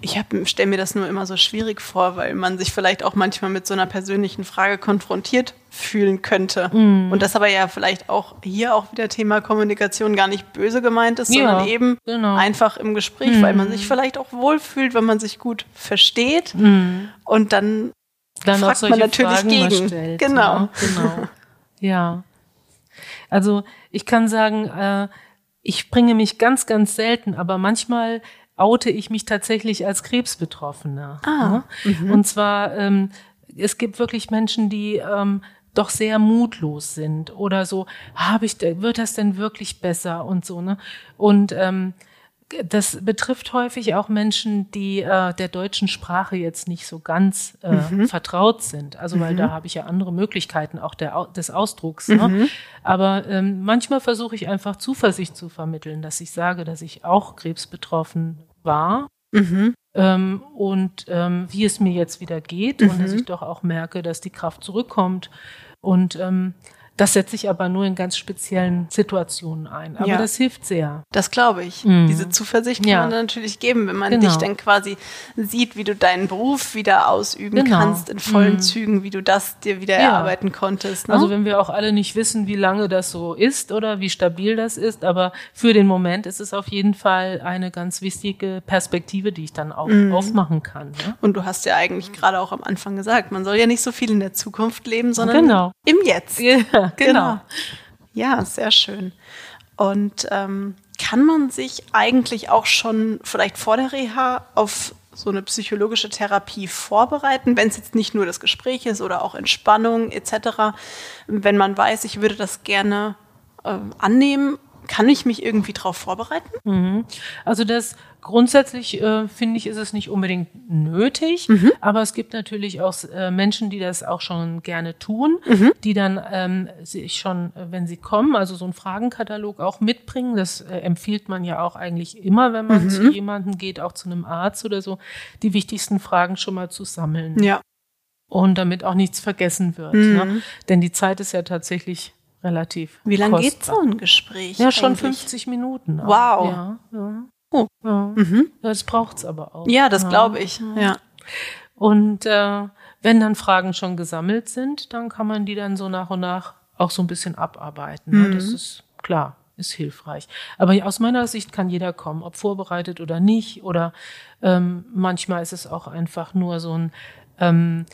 Ich stelle mir das nur immer so schwierig vor, weil man sich vielleicht auch manchmal mit so einer persönlichen Frage konfrontiert fühlen könnte. Mm. Und das aber ja vielleicht auch hier auch wieder Thema Kommunikation gar nicht böse gemeint ist, sondern ja, eben genau. einfach im Gespräch, mm. weil man sich vielleicht auch wohlfühlt, wenn man sich gut versteht. Mm. Und dann, dann fragt man natürlich Fragen gegen. Stellt, genau. Ne? genau. ja. Also ich kann sagen, äh, ich bringe mich ganz, ganz selten, aber manchmal oute ich mich tatsächlich als Krebsbetroffener. Ah. Ne? Mhm. Und zwar, ähm, es gibt wirklich Menschen, die ähm, doch sehr mutlos sind oder so, habe ich, wird das denn wirklich besser und so, ne? Und ähm, das betrifft häufig auch Menschen, die äh, der deutschen Sprache jetzt nicht so ganz äh, mhm. vertraut sind. Also weil mhm. da habe ich ja andere Möglichkeiten auch der, des Ausdrucks. Ne? Mhm. Aber ähm, manchmal versuche ich einfach Zuversicht zu vermitteln, dass ich sage, dass ich auch krebsbetroffen war. Mhm. Ähm, und ähm, wie es mir jetzt wieder geht und dass mhm. ich doch auch merke, dass die Kraft zurückkommt. Und ähm, das setze ich aber nur in ganz speziellen Situationen ein. Aber ja. das hilft sehr. Das glaube ich. Mhm. Diese Zuversicht kann ja. man natürlich geben, wenn man genau. dich dann quasi sieht, wie du deinen Beruf wieder ausüben genau. kannst in vollen mhm. Zügen, wie du das dir wieder ja. erarbeiten konntest. Ne? Also wenn wir auch alle nicht wissen, wie lange das so ist oder wie stabil das ist, aber für den Moment ist es auf jeden Fall eine ganz wichtige Perspektive, die ich dann auch mhm. aufmachen kann. Ne? Und du hast ja eigentlich gerade auch am Anfang gesagt, man soll ja nicht so viel in der Zukunft leben, sondern genau. im Jetzt. Ja. Genau. genau. Ja, sehr schön. Und ähm, kann man sich eigentlich auch schon vielleicht vor der Reha auf so eine psychologische Therapie vorbereiten, wenn es jetzt nicht nur das Gespräch ist oder auch Entspannung etc. Wenn man weiß, ich würde das gerne äh, annehmen, kann ich mich irgendwie darauf vorbereiten? Mhm. Also das grundsätzlich äh, finde ich, ist es nicht unbedingt nötig, mhm. aber es gibt natürlich auch äh, Menschen, die das auch schon gerne tun, mhm. die dann ähm, sich schon, äh, wenn sie kommen, also so einen Fragenkatalog auch mitbringen. Das äh, empfiehlt man ja auch eigentlich immer, wenn man mhm. zu jemandem geht, auch zu einem Arzt oder so, die wichtigsten Fragen schon mal zu sammeln. Ja. Und damit auch nichts vergessen wird. Ne? Mhm. Denn die Zeit ist ja tatsächlich relativ. Wie lange geht so ein Gespräch? Ja, schon eigentlich? 50 Minuten. Wow. Ja, ja. Oh. Ja. Mhm. Das braucht's aber auch. Ja, das glaube ich. Ja. Und äh, wenn dann Fragen schon gesammelt sind, dann kann man die dann so nach und nach auch so ein bisschen abarbeiten. Ne? Mhm. Das ist klar, ist hilfreich. Aber aus meiner Sicht kann jeder kommen, ob vorbereitet oder nicht. Oder ähm, manchmal ist es auch einfach nur so ein ähm,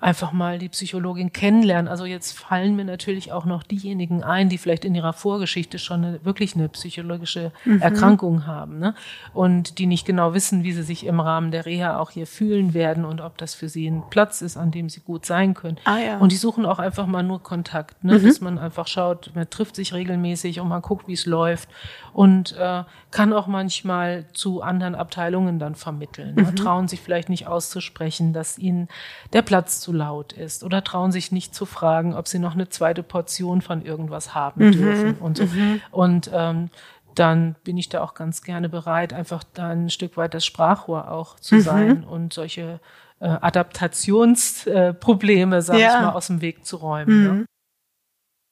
einfach mal die Psychologin kennenlernen. Also jetzt fallen mir natürlich auch noch diejenigen ein, die vielleicht in ihrer Vorgeschichte schon eine, wirklich eine psychologische mhm. Erkrankung haben ne? und die nicht genau wissen, wie sie sich im Rahmen der Reha auch hier fühlen werden und ob das für sie ein Platz ist, an dem sie gut sein können. Ah, ja. Und die suchen auch einfach mal nur Kontakt, ne? Mhm. dass man einfach schaut, man trifft sich regelmäßig und man guckt, wie es läuft und äh, kann auch manchmal zu anderen Abteilungen dann vermitteln. Ne? Mhm. Trauen sich vielleicht nicht auszusprechen, dass ihnen der Platz zu laut ist oder trauen sich nicht zu fragen, ob sie noch eine zweite Portion von irgendwas haben mhm. dürfen und so. Mhm. Und ähm, dann bin ich da auch ganz gerne bereit, einfach da ein Stück weit das Sprachrohr auch zu mhm. sein und solche äh, Adaptationsprobleme, äh, sag ja. ich mal, aus dem Weg zu räumen. Ne? Mhm.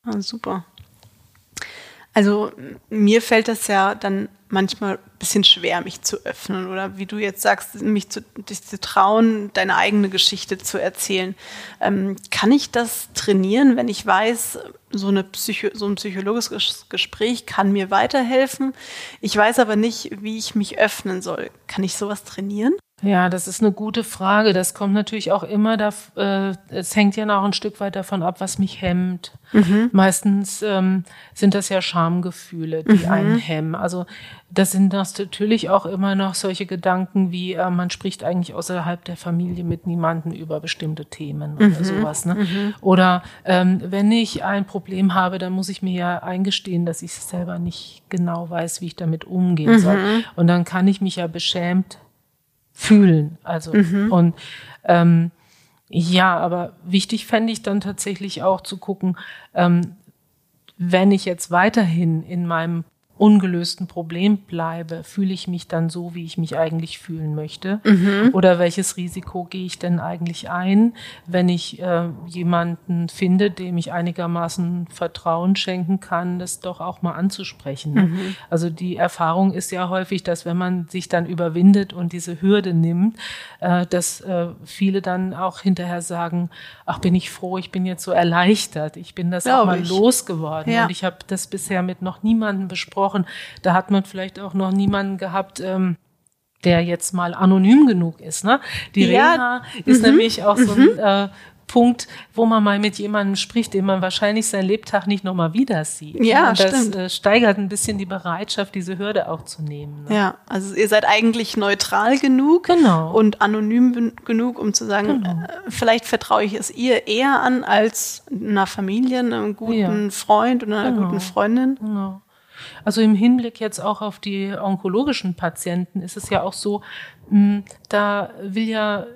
Ah, super. Also mir fällt das ja dann manchmal ein bisschen schwer, mich zu öffnen oder wie du jetzt sagst, mich zu, dich zu trauen, deine eigene Geschichte zu erzählen. Ähm, kann ich das trainieren, wenn ich weiß, so, eine Psycho so ein psychologisches Gespräch kann mir weiterhelfen? Ich weiß aber nicht, wie ich mich öffnen soll. Kann ich sowas trainieren? Ja, das ist eine gute Frage. Das kommt natürlich auch immer, da, äh, es hängt ja noch ein Stück weit davon ab, was mich hemmt. Mhm. Meistens ähm, sind das ja Schamgefühle, die mhm. einen hemmen. Also das sind das natürlich auch immer noch solche Gedanken wie, äh, man spricht eigentlich außerhalb der Familie mit niemandem über bestimmte Themen oder mhm. sowas. Ne? Mhm. Oder ähm, wenn ich ein Problem habe, dann muss ich mir ja eingestehen, dass ich selber nicht genau weiß, wie ich damit umgehen soll. Mhm. Und dann kann ich mich ja beschämt fühlen. Also mhm. und ähm, ja, aber wichtig fände ich dann tatsächlich auch zu gucken, ähm, wenn ich jetzt weiterhin in meinem ungelösten Problem bleibe, fühle ich mich dann so, wie ich mich eigentlich fühlen möchte? Mhm. Oder welches Risiko gehe ich denn eigentlich ein, wenn ich äh, jemanden finde, dem ich einigermaßen Vertrauen schenken kann, das doch auch mal anzusprechen? Ne? Mhm. Also die Erfahrung ist ja häufig, dass wenn man sich dann überwindet und diese Hürde nimmt, äh, dass äh, viele dann auch hinterher sagen, ach bin ich froh, ich bin jetzt so erleichtert, ich bin das Glaube auch mal ich. losgeworden ja. und ich habe das bisher mit noch niemandem besprochen gesprochen. Da hat man vielleicht auch noch niemanden gehabt, ähm, der jetzt mal anonym genug ist. Ne? Die ja. Reha ist mhm. nämlich auch so ein mhm. äh, Punkt, wo man mal mit jemandem spricht, den man wahrscheinlich sein Lebtag nicht nochmal wieder sieht. Ja, und das stimmt. Äh, steigert ein bisschen die Bereitschaft, diese Hürde auch zu nehmen. Ne? Ja, also ihr seid eigentlich neutral genug genau. und anonym genug, um zu sagen, genau. äh, vielleicht vertraue ich es ihr eher an als einer Familie, einem guten ja. Freund oder einer genau. guten Freundin. Genau. Also im Hinblick jetzt auch auf die onkologischen Patienten ist es ja auch so, hm, da will ja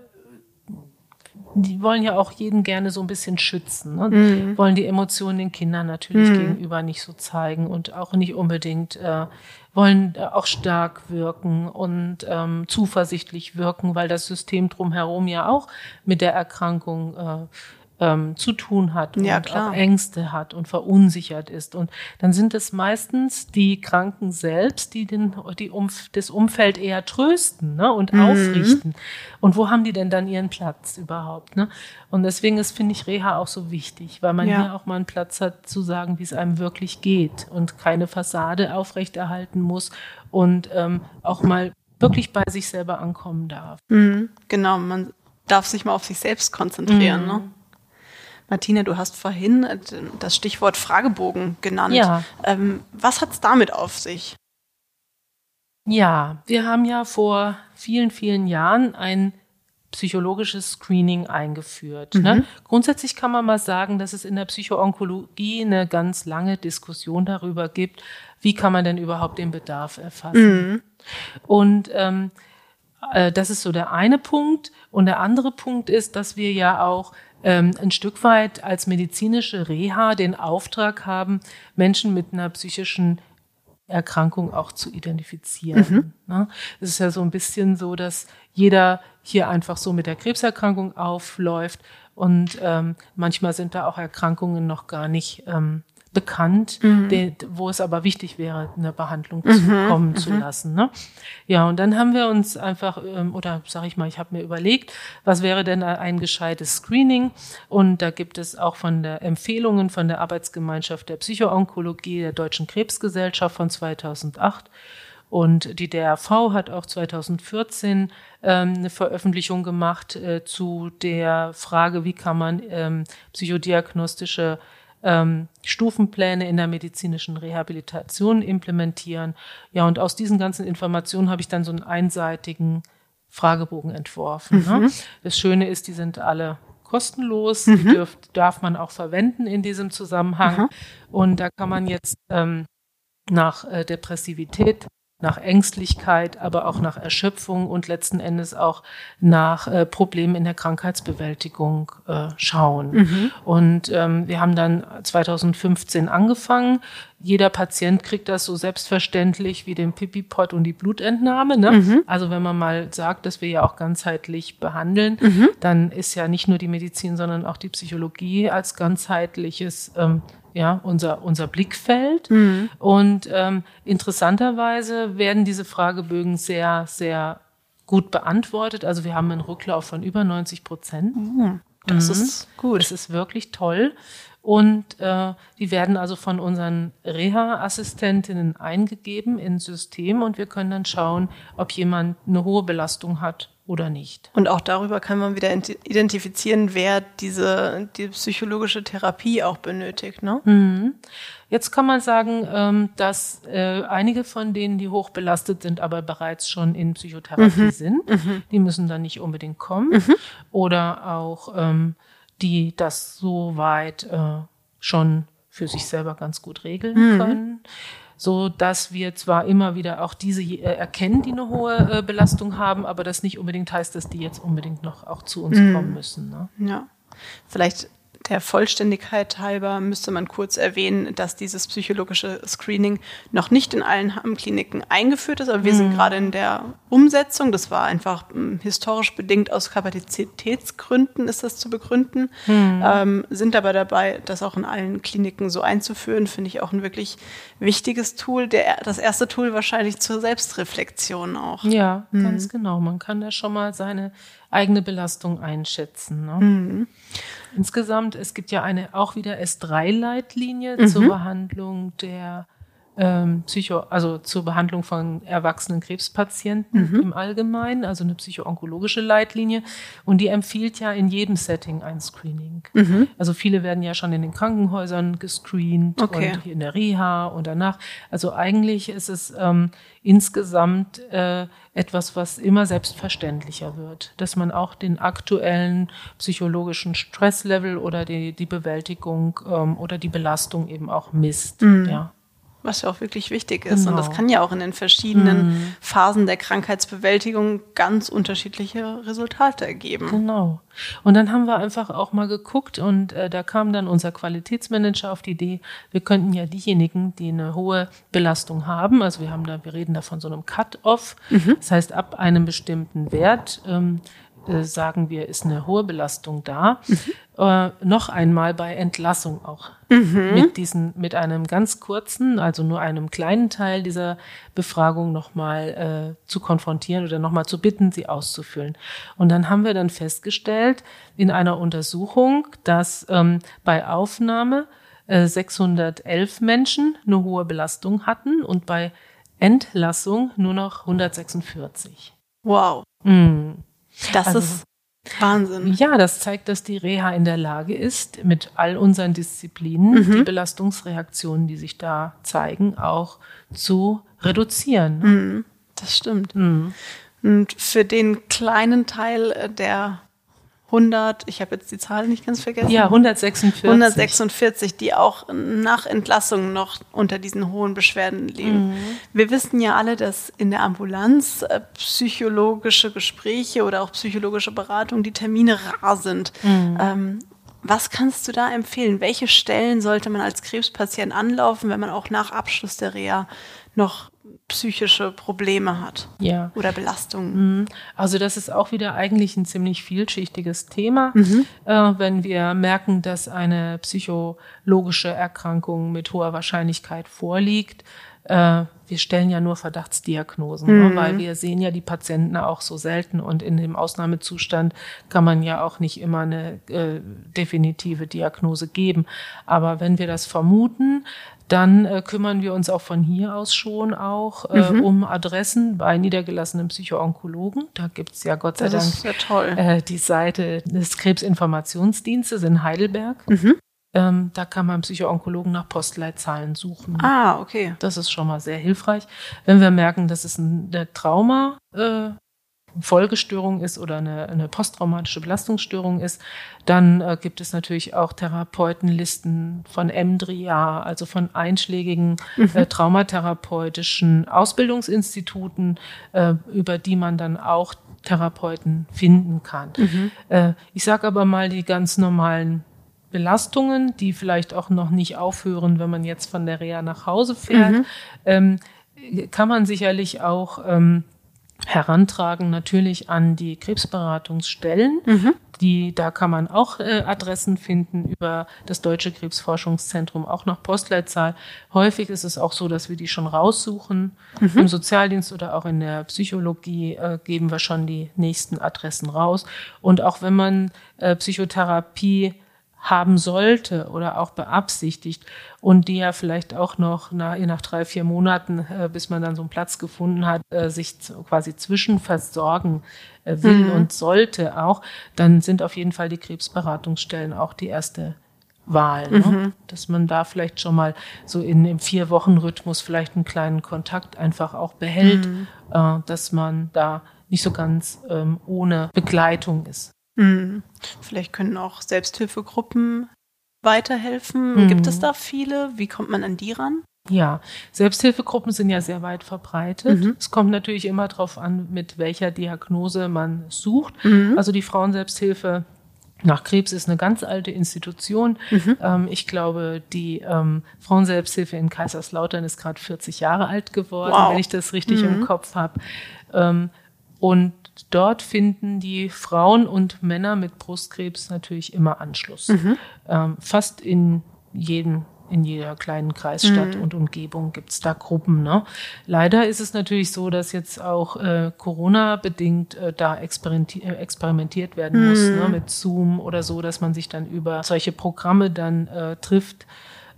die wollen ja auch jeden gerne so ein bisschen schützen, ne? mhm. wollen die Emotionen den Kindern natürlich mhm. gegenüber nicht so zeigen und auch nicht unbedingt äh, wollen auch stark wirken und ähm, zuversichtlich wirken, weil das System drumherum ja auch mit der Erkrankung äh, ähm, zu tun hat und ja, auch Ängste hat und verunsichert ist. Und dann sind es meistens die Kranken selbst, die, den, die Umf das Umfeld eher trösten ne, und mhm. aufrichten. Und wo haben die denn dann ihren Platz überhaupt? Ne? Und deswegen ist, finde ich, Reha auch so wichtig, weil man ja. hier auch mal einen Platz hat zu sagen, wie es einem wirklich geht und keine Fassade aufrechterhalten muss und ähm, auch mal wirklich bei sich selber ankommen darf. Mhm, genau, man darf sich mal auf sich selbst konzentrieren. Mhm. Ne? Martina, du hast vorhin äh, das Stichwort Fragebogen genannt. Ja. Ähm, was hat es damit auf sich? Ja, wir haben ja vor vielen, vielen Jahren ein psychologisches Screening eingeführt. Ne? Mhm. Ne? Grundsätzlich kann man mal sagen, dass es in der Psychoonkologie eine ganz lange Diskussion darüber gibt, wie kann man denn überhaupt den Bedarf erfassen. Mhm. Und ähm, äh, das ist so der eine Punkt. Und der andere Punkt ist, dass wir ja auch ähm, ein Stück weit als medizinische Reha den Auftrag haben, Menschen mit einer psychischen Erkrankung auch zu identifizieren. Mhm. Ne? Es ist ja so ein bisschen so, dass jeder hier einfach so mit der Krebserkrankung aufläuft und ähm, manchmal sind da auch Erkrankungen noch gar nicht ähm, bekannt, mhm. de, wo es aber wichtig wäre, eine Behandlung mhm. zu kommen zu mhm. lassen. Ne? Ja, und dann haben wir uns einfach, ähm, oder sage ich mal, ich habe mir überlegt, was wäre denn ein gescheites Screening? Und da gibt es auch von der Empfehlungen von der Arbeitsgemeinschaft der Psychoonkologie der Deutschen Krebsgesellschaft von 2008. Und die DRV hat auch 2014 ähm, eine Veröffentlichung gemacht äh, zu der Frage, wie kann man ähm, psychodiagnostische ähm, Stufenpläne in der medizinischen Rehabilitation implementieren. Ja, und aus diesen ganzen Informationen habe ich dann so einen einseitigen Fragebogen entworfen. Ne? Mhm. Ne? Das Schöne ist, die sind alle kostenlos, mhm. die dürft, darf man auch verwenden in diesem Zusammenhang. Mhm. Und da kann man jetzt ähm, nach äh, Depressivität nach Ängstlichkeit, aber auch nach Erschöpfung und letzten Endes auch nach äh, Problemen in der Krankheitsbewältigung äh, schauen. Mhm. Und ähm, wir haben dann 2015 angefangen. Jeder Patient kriegt das so selbstverständlich wie den Pipi-Pot und die Blutentnahme. Ne? Mhm. Also wenn man mal sagt, dass wir ja auch ganzheitlich behandeln, mhm. dann ist ja nicht nur die Medizin, sondern auch die Psychologie als ganzheitliches ähm, ja, unser, unser Blickfeld. Mhm. Und ähm, interessanterweise werden diese Fragebögen sehr, sehr gut beantwortet. Also wir haben einen Rücklauf von über 90 Prozent. Mhm. Das mhm. ist gut. Das ist wirklich toll. Und äh, die werden also von unseren Reha-Assistentinnen eingegeben ins System und wir können dann schauen, ob jemand eine hohe Belastung hat oder nicht. Und auch darüber kann man wieder identifizieren, wer diese die psychologische Therapie auch benötigt. Ne? Mhm. Jetzt kann man sagen, ähm, dass äh, einige von denen, die hochbelastet sind, aber bereits schon in Psychotherapie mhm. sind. Mhm. Die müssen dann nicht unbedingt kommen. Mhm. Oder auch ähm, die das so weit äh, schon für sich selber ganz gut regeln mhm. können so dass wir zwar immer wieder auch diese äh, erkennen, die eine hohe äh, Belastung haben, aber das nicht unbedingt heißt, dass die jetzt unbedingt noch auch zu uns mhm. kommen müssen. Ne? Ja, vielleicht Der Vollständigkeit halber müsste man kurz erwähnen, dass dieses psychologische Screening noch nicht in allen Kliniken eingeführt ist, aber wir sind gerade in der Umsetzung. Das war einfach ähm, historisch bedingt aus Kapazitätsgründen ist das zu begründen. Ähm, sind aber dabei, das auch in allen Kliniken so einzuführen, finde ich auch ein wirklich wichtiges Tool. Der, das erste Tool wahrscheinlich zur Selbstreflexion auch. Ja, ganz genau. Man kann da schon mal seine eigene Belastung einschätzen. Ne? Insgesamt, es gibt ja eine auch wieder S3-Leitlinie zur Behandlung der ähm, Psycho, also zur Behandlung von erwachsenen Krebspatienten im Allgemeinen, also eine psychoonkologische Leitlinie. Und die empfiehlt ja in jedem Setting ein Screening. Also viele werden ja schon in den Krankenhäusern gescreent Okay. und in der Reha und danach. Also eigentlich ist es ähm, insgesamt äh, etwas, was immer selbstverständlicher wird, dass man auch den aktuellen psychologischen Stresslevel oder die, die Bewältigung ähm, oder die Belastung eben auch misst. Ja. Was ja auch wirklich wichtig ist. Und das Genau. kann ja auch in den verschiedenen Phasen der Krankheitsbewältigung ganz unterschiedliche Resultate ergeben. Genau. Und dann haben wir einfach auch mal geguckt und äh, da kam dann unser Qualitätsmanager auf die Idee, wir könnten ja diejenigen, die eine hohe Belastung haben, also wir haben da, wir reden da von so einem Cut-off, das heißt ab einem bestimmten Wert ähm, äh, sagen wir, ist eine hohe Belastung da, äh, noch einmal bei Entlassung auch mit diesen, mit einem ganz kurzen, also nur einem kleinen Teil dieser Befragung nochmal äh, zu konfrontieren oder nochmal zu bitten, sie auszufüllen. Und dann haben wir dann festgestellt in einer Untersuchung, dass ähm, bei Aufnahme äh, 611 Menschen eine hohe Belastung hatten und bei Entlassung nur noch 146. Wow. Mm. Das Also- ist Wahnsinn. Ja, das zeigt, dass die Reha in der Lage ist, mit all unseren Disziplinen die Belastungsreaktionen, die sich da zeigen, auch zu reduzieren. Das stimmt. Mhm. Und für den kleinen Teil äh, der 100, ich habe jetzt die Zahl nicht ganz vergessen. Ja, 146. 146, die auch nach Entlassung noch unter diesen hohen Beschwerden leben. Wir wissen ja alle, dass in der Ambulanz äh, psychologische Gespräche oder auch psychologische Beratung, die Termine rar sind. Ähm, was kannst du da empfehlen? Welche Stellen sollte man als Krebspatient anlaufen, wenn man auch nach Abschluss der Reha noch psychische Probleme hat Ja. oder Belastungen? Also das ist auch wieder eigentlich ein ziemlich vielschichtiges Thema. Äh, wenn wir merken, dass eine psychologische Erkrankung mit hoher Wahrscheinlichkeit vorliegt, äh, wir stellen ja nur Verdachtsdiagnosen, ne, weil wir sehen ja die Patienten auch so selten und in dem Ausnahmezustand kann man ja auch nicht immer eine äh, definitive Diagnose geben. Aber wenn wir das vermuten, dann äh, kümmern wir uns auch von hier aus schon auch äh, um Adressen bei niedergelassenen Psychoonkologen. Da gibt's ja Gott sei Das Dank ja toll. äh, die Seite des Krebsinformationsdienstes in Heidelberg. Ähm, da kann man Psychoonkologen nach Postleitzahlen suchen. Ah, okay. Das ist schon mal sehr hilfreich. Wenn wir merken, dass es ein, eine Trauma, äh, Folgestörung ist oder eine, eine posttraumatische Belastungsstörung ist, dann äh, gibt es natürlich auch Therapeutenlisten von EMDRIA, also von einschlägigen äh, traumatherapeutischen Ausbildungsinstituten, äh, über die man dann auch Therapeuten finden kann. Äh, ich sage aber mal die ganz normalen Belastungen, die vielleicht auch noch nicht aufhören, wenn man jetzt von der Reha nach Hause fährt, ähm, kann man sicherlich auch ähm, herantragen, natürlich an die Krebsberatungsstellen. Die, da kann man auch äh, Adressen finden über das Deutsche Krebsforschungszentrum, auch nach Postleitzahl. Häufig ist es auch so, dass wir die schon raussuchen. Im Sozialdienst oder auch in der Psychologie äh, geben wir schon die nächsten Adressen raus. Und auch wenn man äh, Psychotherapie haben sollte oder auch beabsichtigt und die ja vielleicht auch noch nach, nach drei, vier Monaten, äh, bis man dann so einen Platz gefunden hat, äh, sich quasi zwischenversorgen äh, will und sollte auch, dann sind auf jeden Fall die Krebsberatungsstellen auch die erste Wahl. Ne? Dass man da vielleicht schon mal so in im Vier-Wochen-Rhythmus vielleicht einen kleinen Kontakt einfach auch behält, äh, dass man da nicht so ganz ähm, ohne Begleitung ist. Mhm. Vielleicht können auch Selbsthilfegruppen weiterhelfen. Mhm. Gibt es da viele? Wie kommt man an die ran? Ja, Selbsthilfegruppen sind ja sehr weit verbreitet. Mhm. Es kommt natürlich immer darauf an, mit welcher Diagnose man sucht. Mhm. Also die Frauenselbsthilfe nach Krebs ist eine ganz alte Institution. Mhm. Ähm, ich glaube, die ähm, Frauenselbsthilfe in Kaiserslautern ist gerade 40 Jahre alt geworden, wow. wenn ich das richtig mhm. im Kopf habe. Ähm, und dort finden die Frauen und Männer mit Brustkrebs natürlich immer Anschluss. Mhm. Ähm, fast in jedem in jeder kleinen Kreisstadt mhm. und Umgebung gibt es da Gruppen. Ne? Leider ist es natürlich so, dass jetzt auch äh, Corona-bedingt äh, da experimenti äh, experimentiert werden mhm. muss, ne? mit Zoom oder so, dass man sich dann über solche Programme dann äh, trifft.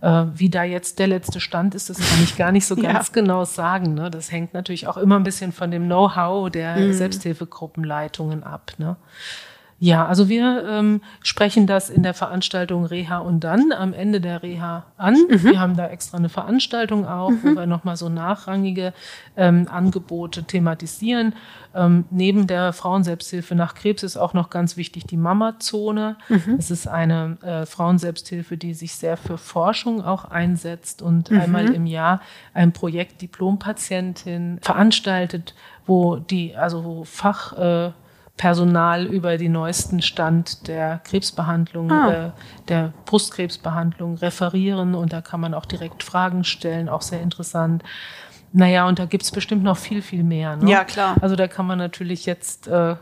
Äh, wie da jetzt der letzte Stand ist, das kann ich gar nicht so ganz ja. genau sagen. Ne? Das hängt natürlich auch immer ein bisschen von dem Know-how der mhm. Selbsthilfegruppenleitungen ab. Ne? Ja, also wir ähm, sprechen das in der Veranstaltung Reha und dann am Ende der Reha an. Mhm. Wir haben da extra eine Veranstaltung auch, mhm. wo wir nochmal so nachrangige ähm, Angebote thematisieren. Ähm, neben der Frauenselbsthilfe nach Krebs ist auch noch ganz wichtig die Mama-Zone. Mhm. Es ist eine äh, Frauenselbsthilfe, die sich sehr für Forschung auch einsetzt und mhm. einmal im Jahr ein Projekt Diplompatientin veranstaltet, wo die, also wo Fach äh, Personal über den neuesten Stand der Krebsbehandlung, ah. äh, der Brustkrebsbehandlung referieren und da kann man auch direkt Fragen stellen, auch sehr interessant. Naja, und da gibt's bestimmt noch viel, viel mehr. Ne? Ja, klar. Also da kann man natürlich jetzt äh,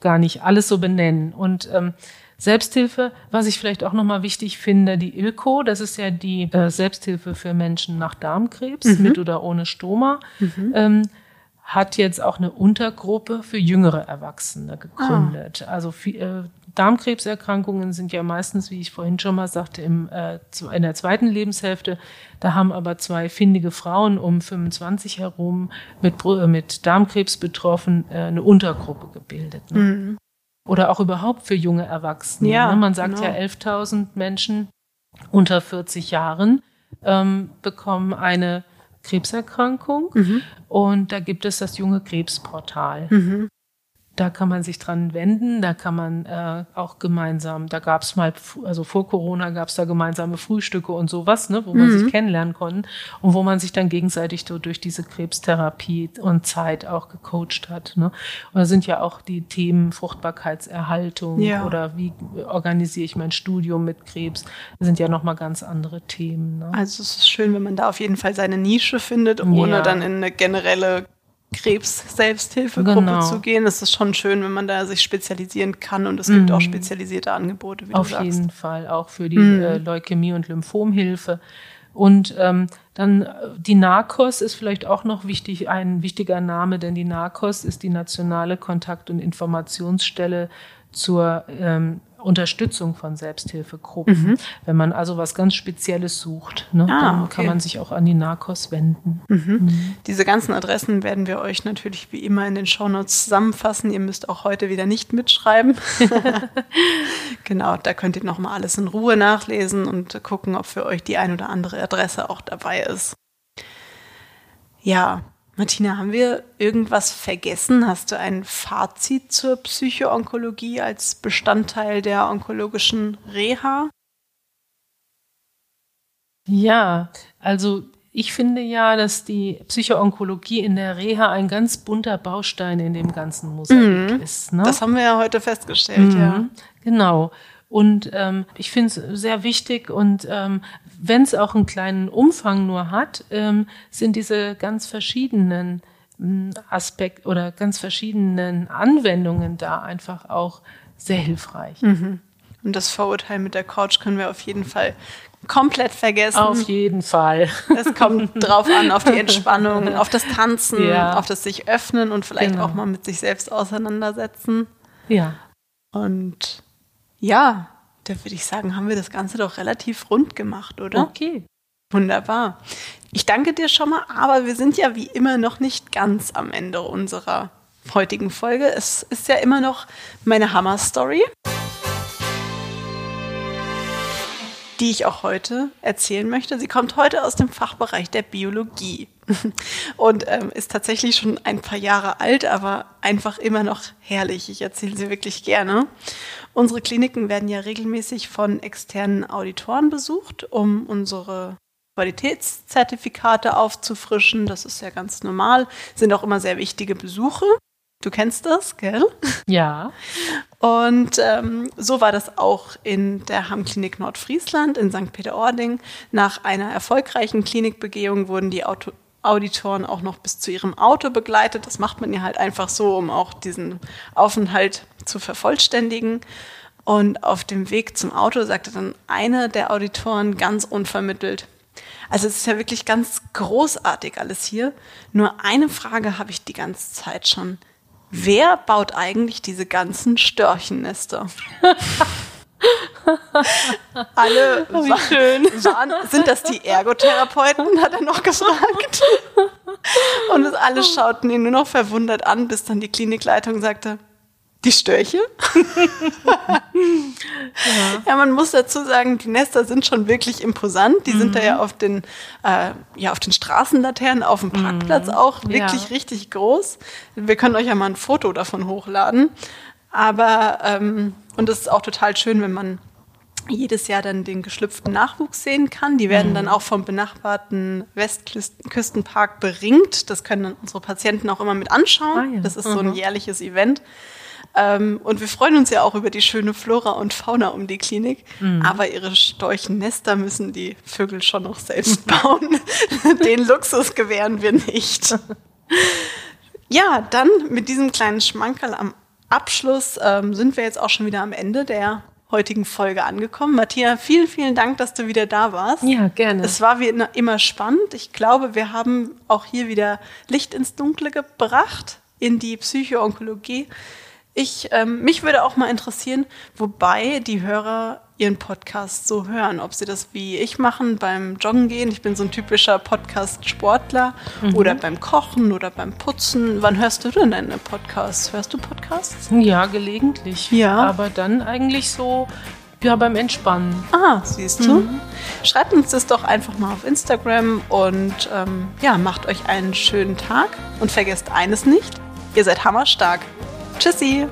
gar nicht alles so benennen. Und ähm, Selbsthilfe, was ich vielleicht auch nochmal wichtig finde, die ILCO, das ist ja die äh, Selbsthilfe für Menschen nach Darmkrebs, mhm. mit oder ohne Stoma. Mhm. Ähm, hat jetzt auch eine Untergruppe für jüngere Erwachsene gegründet. Ah. Also äh, Darmkrebserkrankungen sind ja meistens, wie ich vorhin schon mal sagte, im, äh, in der zweiten Lebenshälfte. Da haben aber zwei findige Frauen um 25 herum mit, äh, mit Darmkrebs betroffen äh, eine Untergruppe gebildet. Ne? Mhm. Oder auch überhaupt für junge Erwachsene. Ja, ne? Man sagt genau. ja 11.000 Menschen unter 40 Jahren ähm, bekommen eine Krebserkrankung. Mhm. Und da gibt es das junge Krebsportal. Mhm. Da kann man sich dran wenden, da kann man äh, auch gemeinsam, da gab es mal, also vor Corona gab es da gemeinsame Frühstücke und sowas, ne, wo man mhm. sich kennenlernen konnte und wo man sich dann gegenseitig so durch diese Krebstherapie und Zeit auch gecoacht hat. Ne. Und da sind ja auch die Themen Fruchtbarkeitserhaltung ja. oder wie organisiere ich mein Studium mit Krebs, das sind ja nochmal ganz andere Themen. Ne. Also es ist schön, wenn man da auf jeden Fall seine Nische findet, ohne ja. dann in eine generelle Krebs-Selbsthilfegruppe genau. zu gehen. Es ist schon schön, wenn man da sich spezialisieren kann und es gibt mhm. auch spezialisierte Angebote, wie Auf du sagst. Auf jeden Fall, auch für die mhm. äh, Leukämie- und Lymphomhilfe. Und ähm, dann äh, die NARCOS ist vielleicht auch noch wichtig, ein wichtiger Name, denn die NARCOS ist die nationale Kontakt- und Informationsstelle zur ähm, Unterstützung von Selbsthilfegruppen. Mhm. Wenn man also was ganz Spezielles sucht, ne, ah, dann okay. kann man sich auch an die Narcos wenden. Mhm. Mhm. Diese ganzen Adressen werden wir euch natürlich wie immer in den Shownotes zusammenfassen. Ihr müsst auch heute wieder nicht mitschreiben. genau, da könnt ihr nochmal alles in Ruhe nachlesen und gucken, ob für euch die ein oder andere Adresse auch dabei ist. Ja, Martina, haben wir irgendwas vergessen? Hast du ein Fazit zur Psychoonkologie als Bestandteil der onkologischen Reha? Ja, also ich finde ja, dass die Psychoonkologie in der Reha ein ganz bunter Baustein in dem ganzen Mosaik mhm. ist. Ne? Das haben wir ja heute festgestellt, mhm. ja. Genau. Und ähm, ich finde es sehr wichtig und ähm, wenn es auch einen kleinen Umfang nur hat, ähm, sind diese ganz verschiedenen ähm, Aspekt oder ganz verschiedenen Anwendungen da einfach auch sehr hilfreich. Mhm. Und das Vorurteil mit der Couch können wir auf jeden Fall komplett vergessen. Auf jeden Fall. Es kommt drauf an, auf die Entspannung, auf das Tanzen, ja. auf das sich öffnen und vielleicht genau. auch mal mit sich selbst auseinandersetzen. Ja. Und ja, da würde ich sagen, haben wir das Ganze doch relativ rund gemacht, oder? Okay. Wunderbar. Ich danke dir schon mal, aber wir sind ja wie immer noch nicht ganz am Ende unserer heutigen Folge. Es ist ja immer noch meine Hammer-Story. Die ich auch heute erzählen möchte. Sie kommt heute aus dem Fachbereich der Biologie und ähm, ist tatsächlich schon ein paar Jahre alt, aber einfach immer noch herrlich. Ich erzähle sie wirklich gerne. Unsere Kliniken werden ja regelmäßig von externen Auditoren besucht, um unsere Qualitätszertifikate aufzufrischen. Das ist ja ganz normal, sind auch immer sehr wichtige Besuche. Du kennst das, gell? Ja. Und ähm, so war das auch in der Hammklinik Nordfriesland in St. Peter-Ording. Nach einer erfolgreichen Klinikbegehung wurden die Auto Auditoren auch noch bis zu ihrem Auto begleitet. Das macht man ja halt einfach so, um auch diesen Aufenthalt zu vervollständigen. Und auf dem Weg zum Auto sagte dann einer der Auditoren ganz unvermittelt, also es ist ja wirklich ganz großartig alles hier. Nur eine Frage habe ich die ganze Zeit schon. Wer baut eigentlich diese ganzen Störchennester? Alle Wie schön. Waren, sind das die Ergotherapeuten, hat er noch gefragt. Und alle schauten ihn nur noch verwundert an, bis dann die Klinikleitung sagte, die Störche? ja. ja. man muss dazu sagen, die Nester sind schon wirklich imposant. Die mhm. sind da ja auf den, äh, ja, auf den Straßenlaternen, auf dem Parkplatz mhm. auch wirklich ja. richtig groß. Wir können euch ja mal ein Foto davon hochladen. Aber, ähm, und es ist auch total schön, wenn man jedes Jahr dann den geschlüpften Nachwuchs sehen kann. Die werden mhm. dann auch vom benachbarten Westküstenpark beringt. Das können dann unsere Patienten auch immer mit anschauen. Ah, ja. Das ist mhm. so ein mhm. jährliches Event. Ähm, und wir freuen uns ja auch über die schöne Flora und Fauna um die Klinik. Mhm. Aber ihre Storchennester müssen die Vögel schon noch selbst bauen. Den Luxus gewähren wir nicht. Ja, dann mit diesem kleinen Schmankerl am Abschluss ähm, sind wir jetzt auch schon wieder am Ende der heutigen Folge angekommen. Matthias, vielen, vielen Dank, dass du wieder da warst. Ja, gerne. Es war wie immer spannend. Ich glaube, wir haben auch hier wieder Licht ins Dunkle gebracht in die Psychoonkologie. Ich, ähm, mich würde auch mal interessieren, wobei die Hörer ihren Podcast so hören, ob sie das wie ich machen beim Joggen gehen. Ich bin so ein typischer Podcast-Sportler mhm. oder beim Kochen oder beim Putzen. Wann hörst du denn deine Podcasts? Hörst du Podcasts? Ja, gelegentlich. Ja. Aber dann eigentlich so ja, beim Entspannen. Ah, siehst du. Mhm. Schreibt uns das doch einfach mal auf Instagram und ähm, ja, macht euch einen schönen Tag und vergesst eines nicht, ihr seid hammerstark. Tschüssi!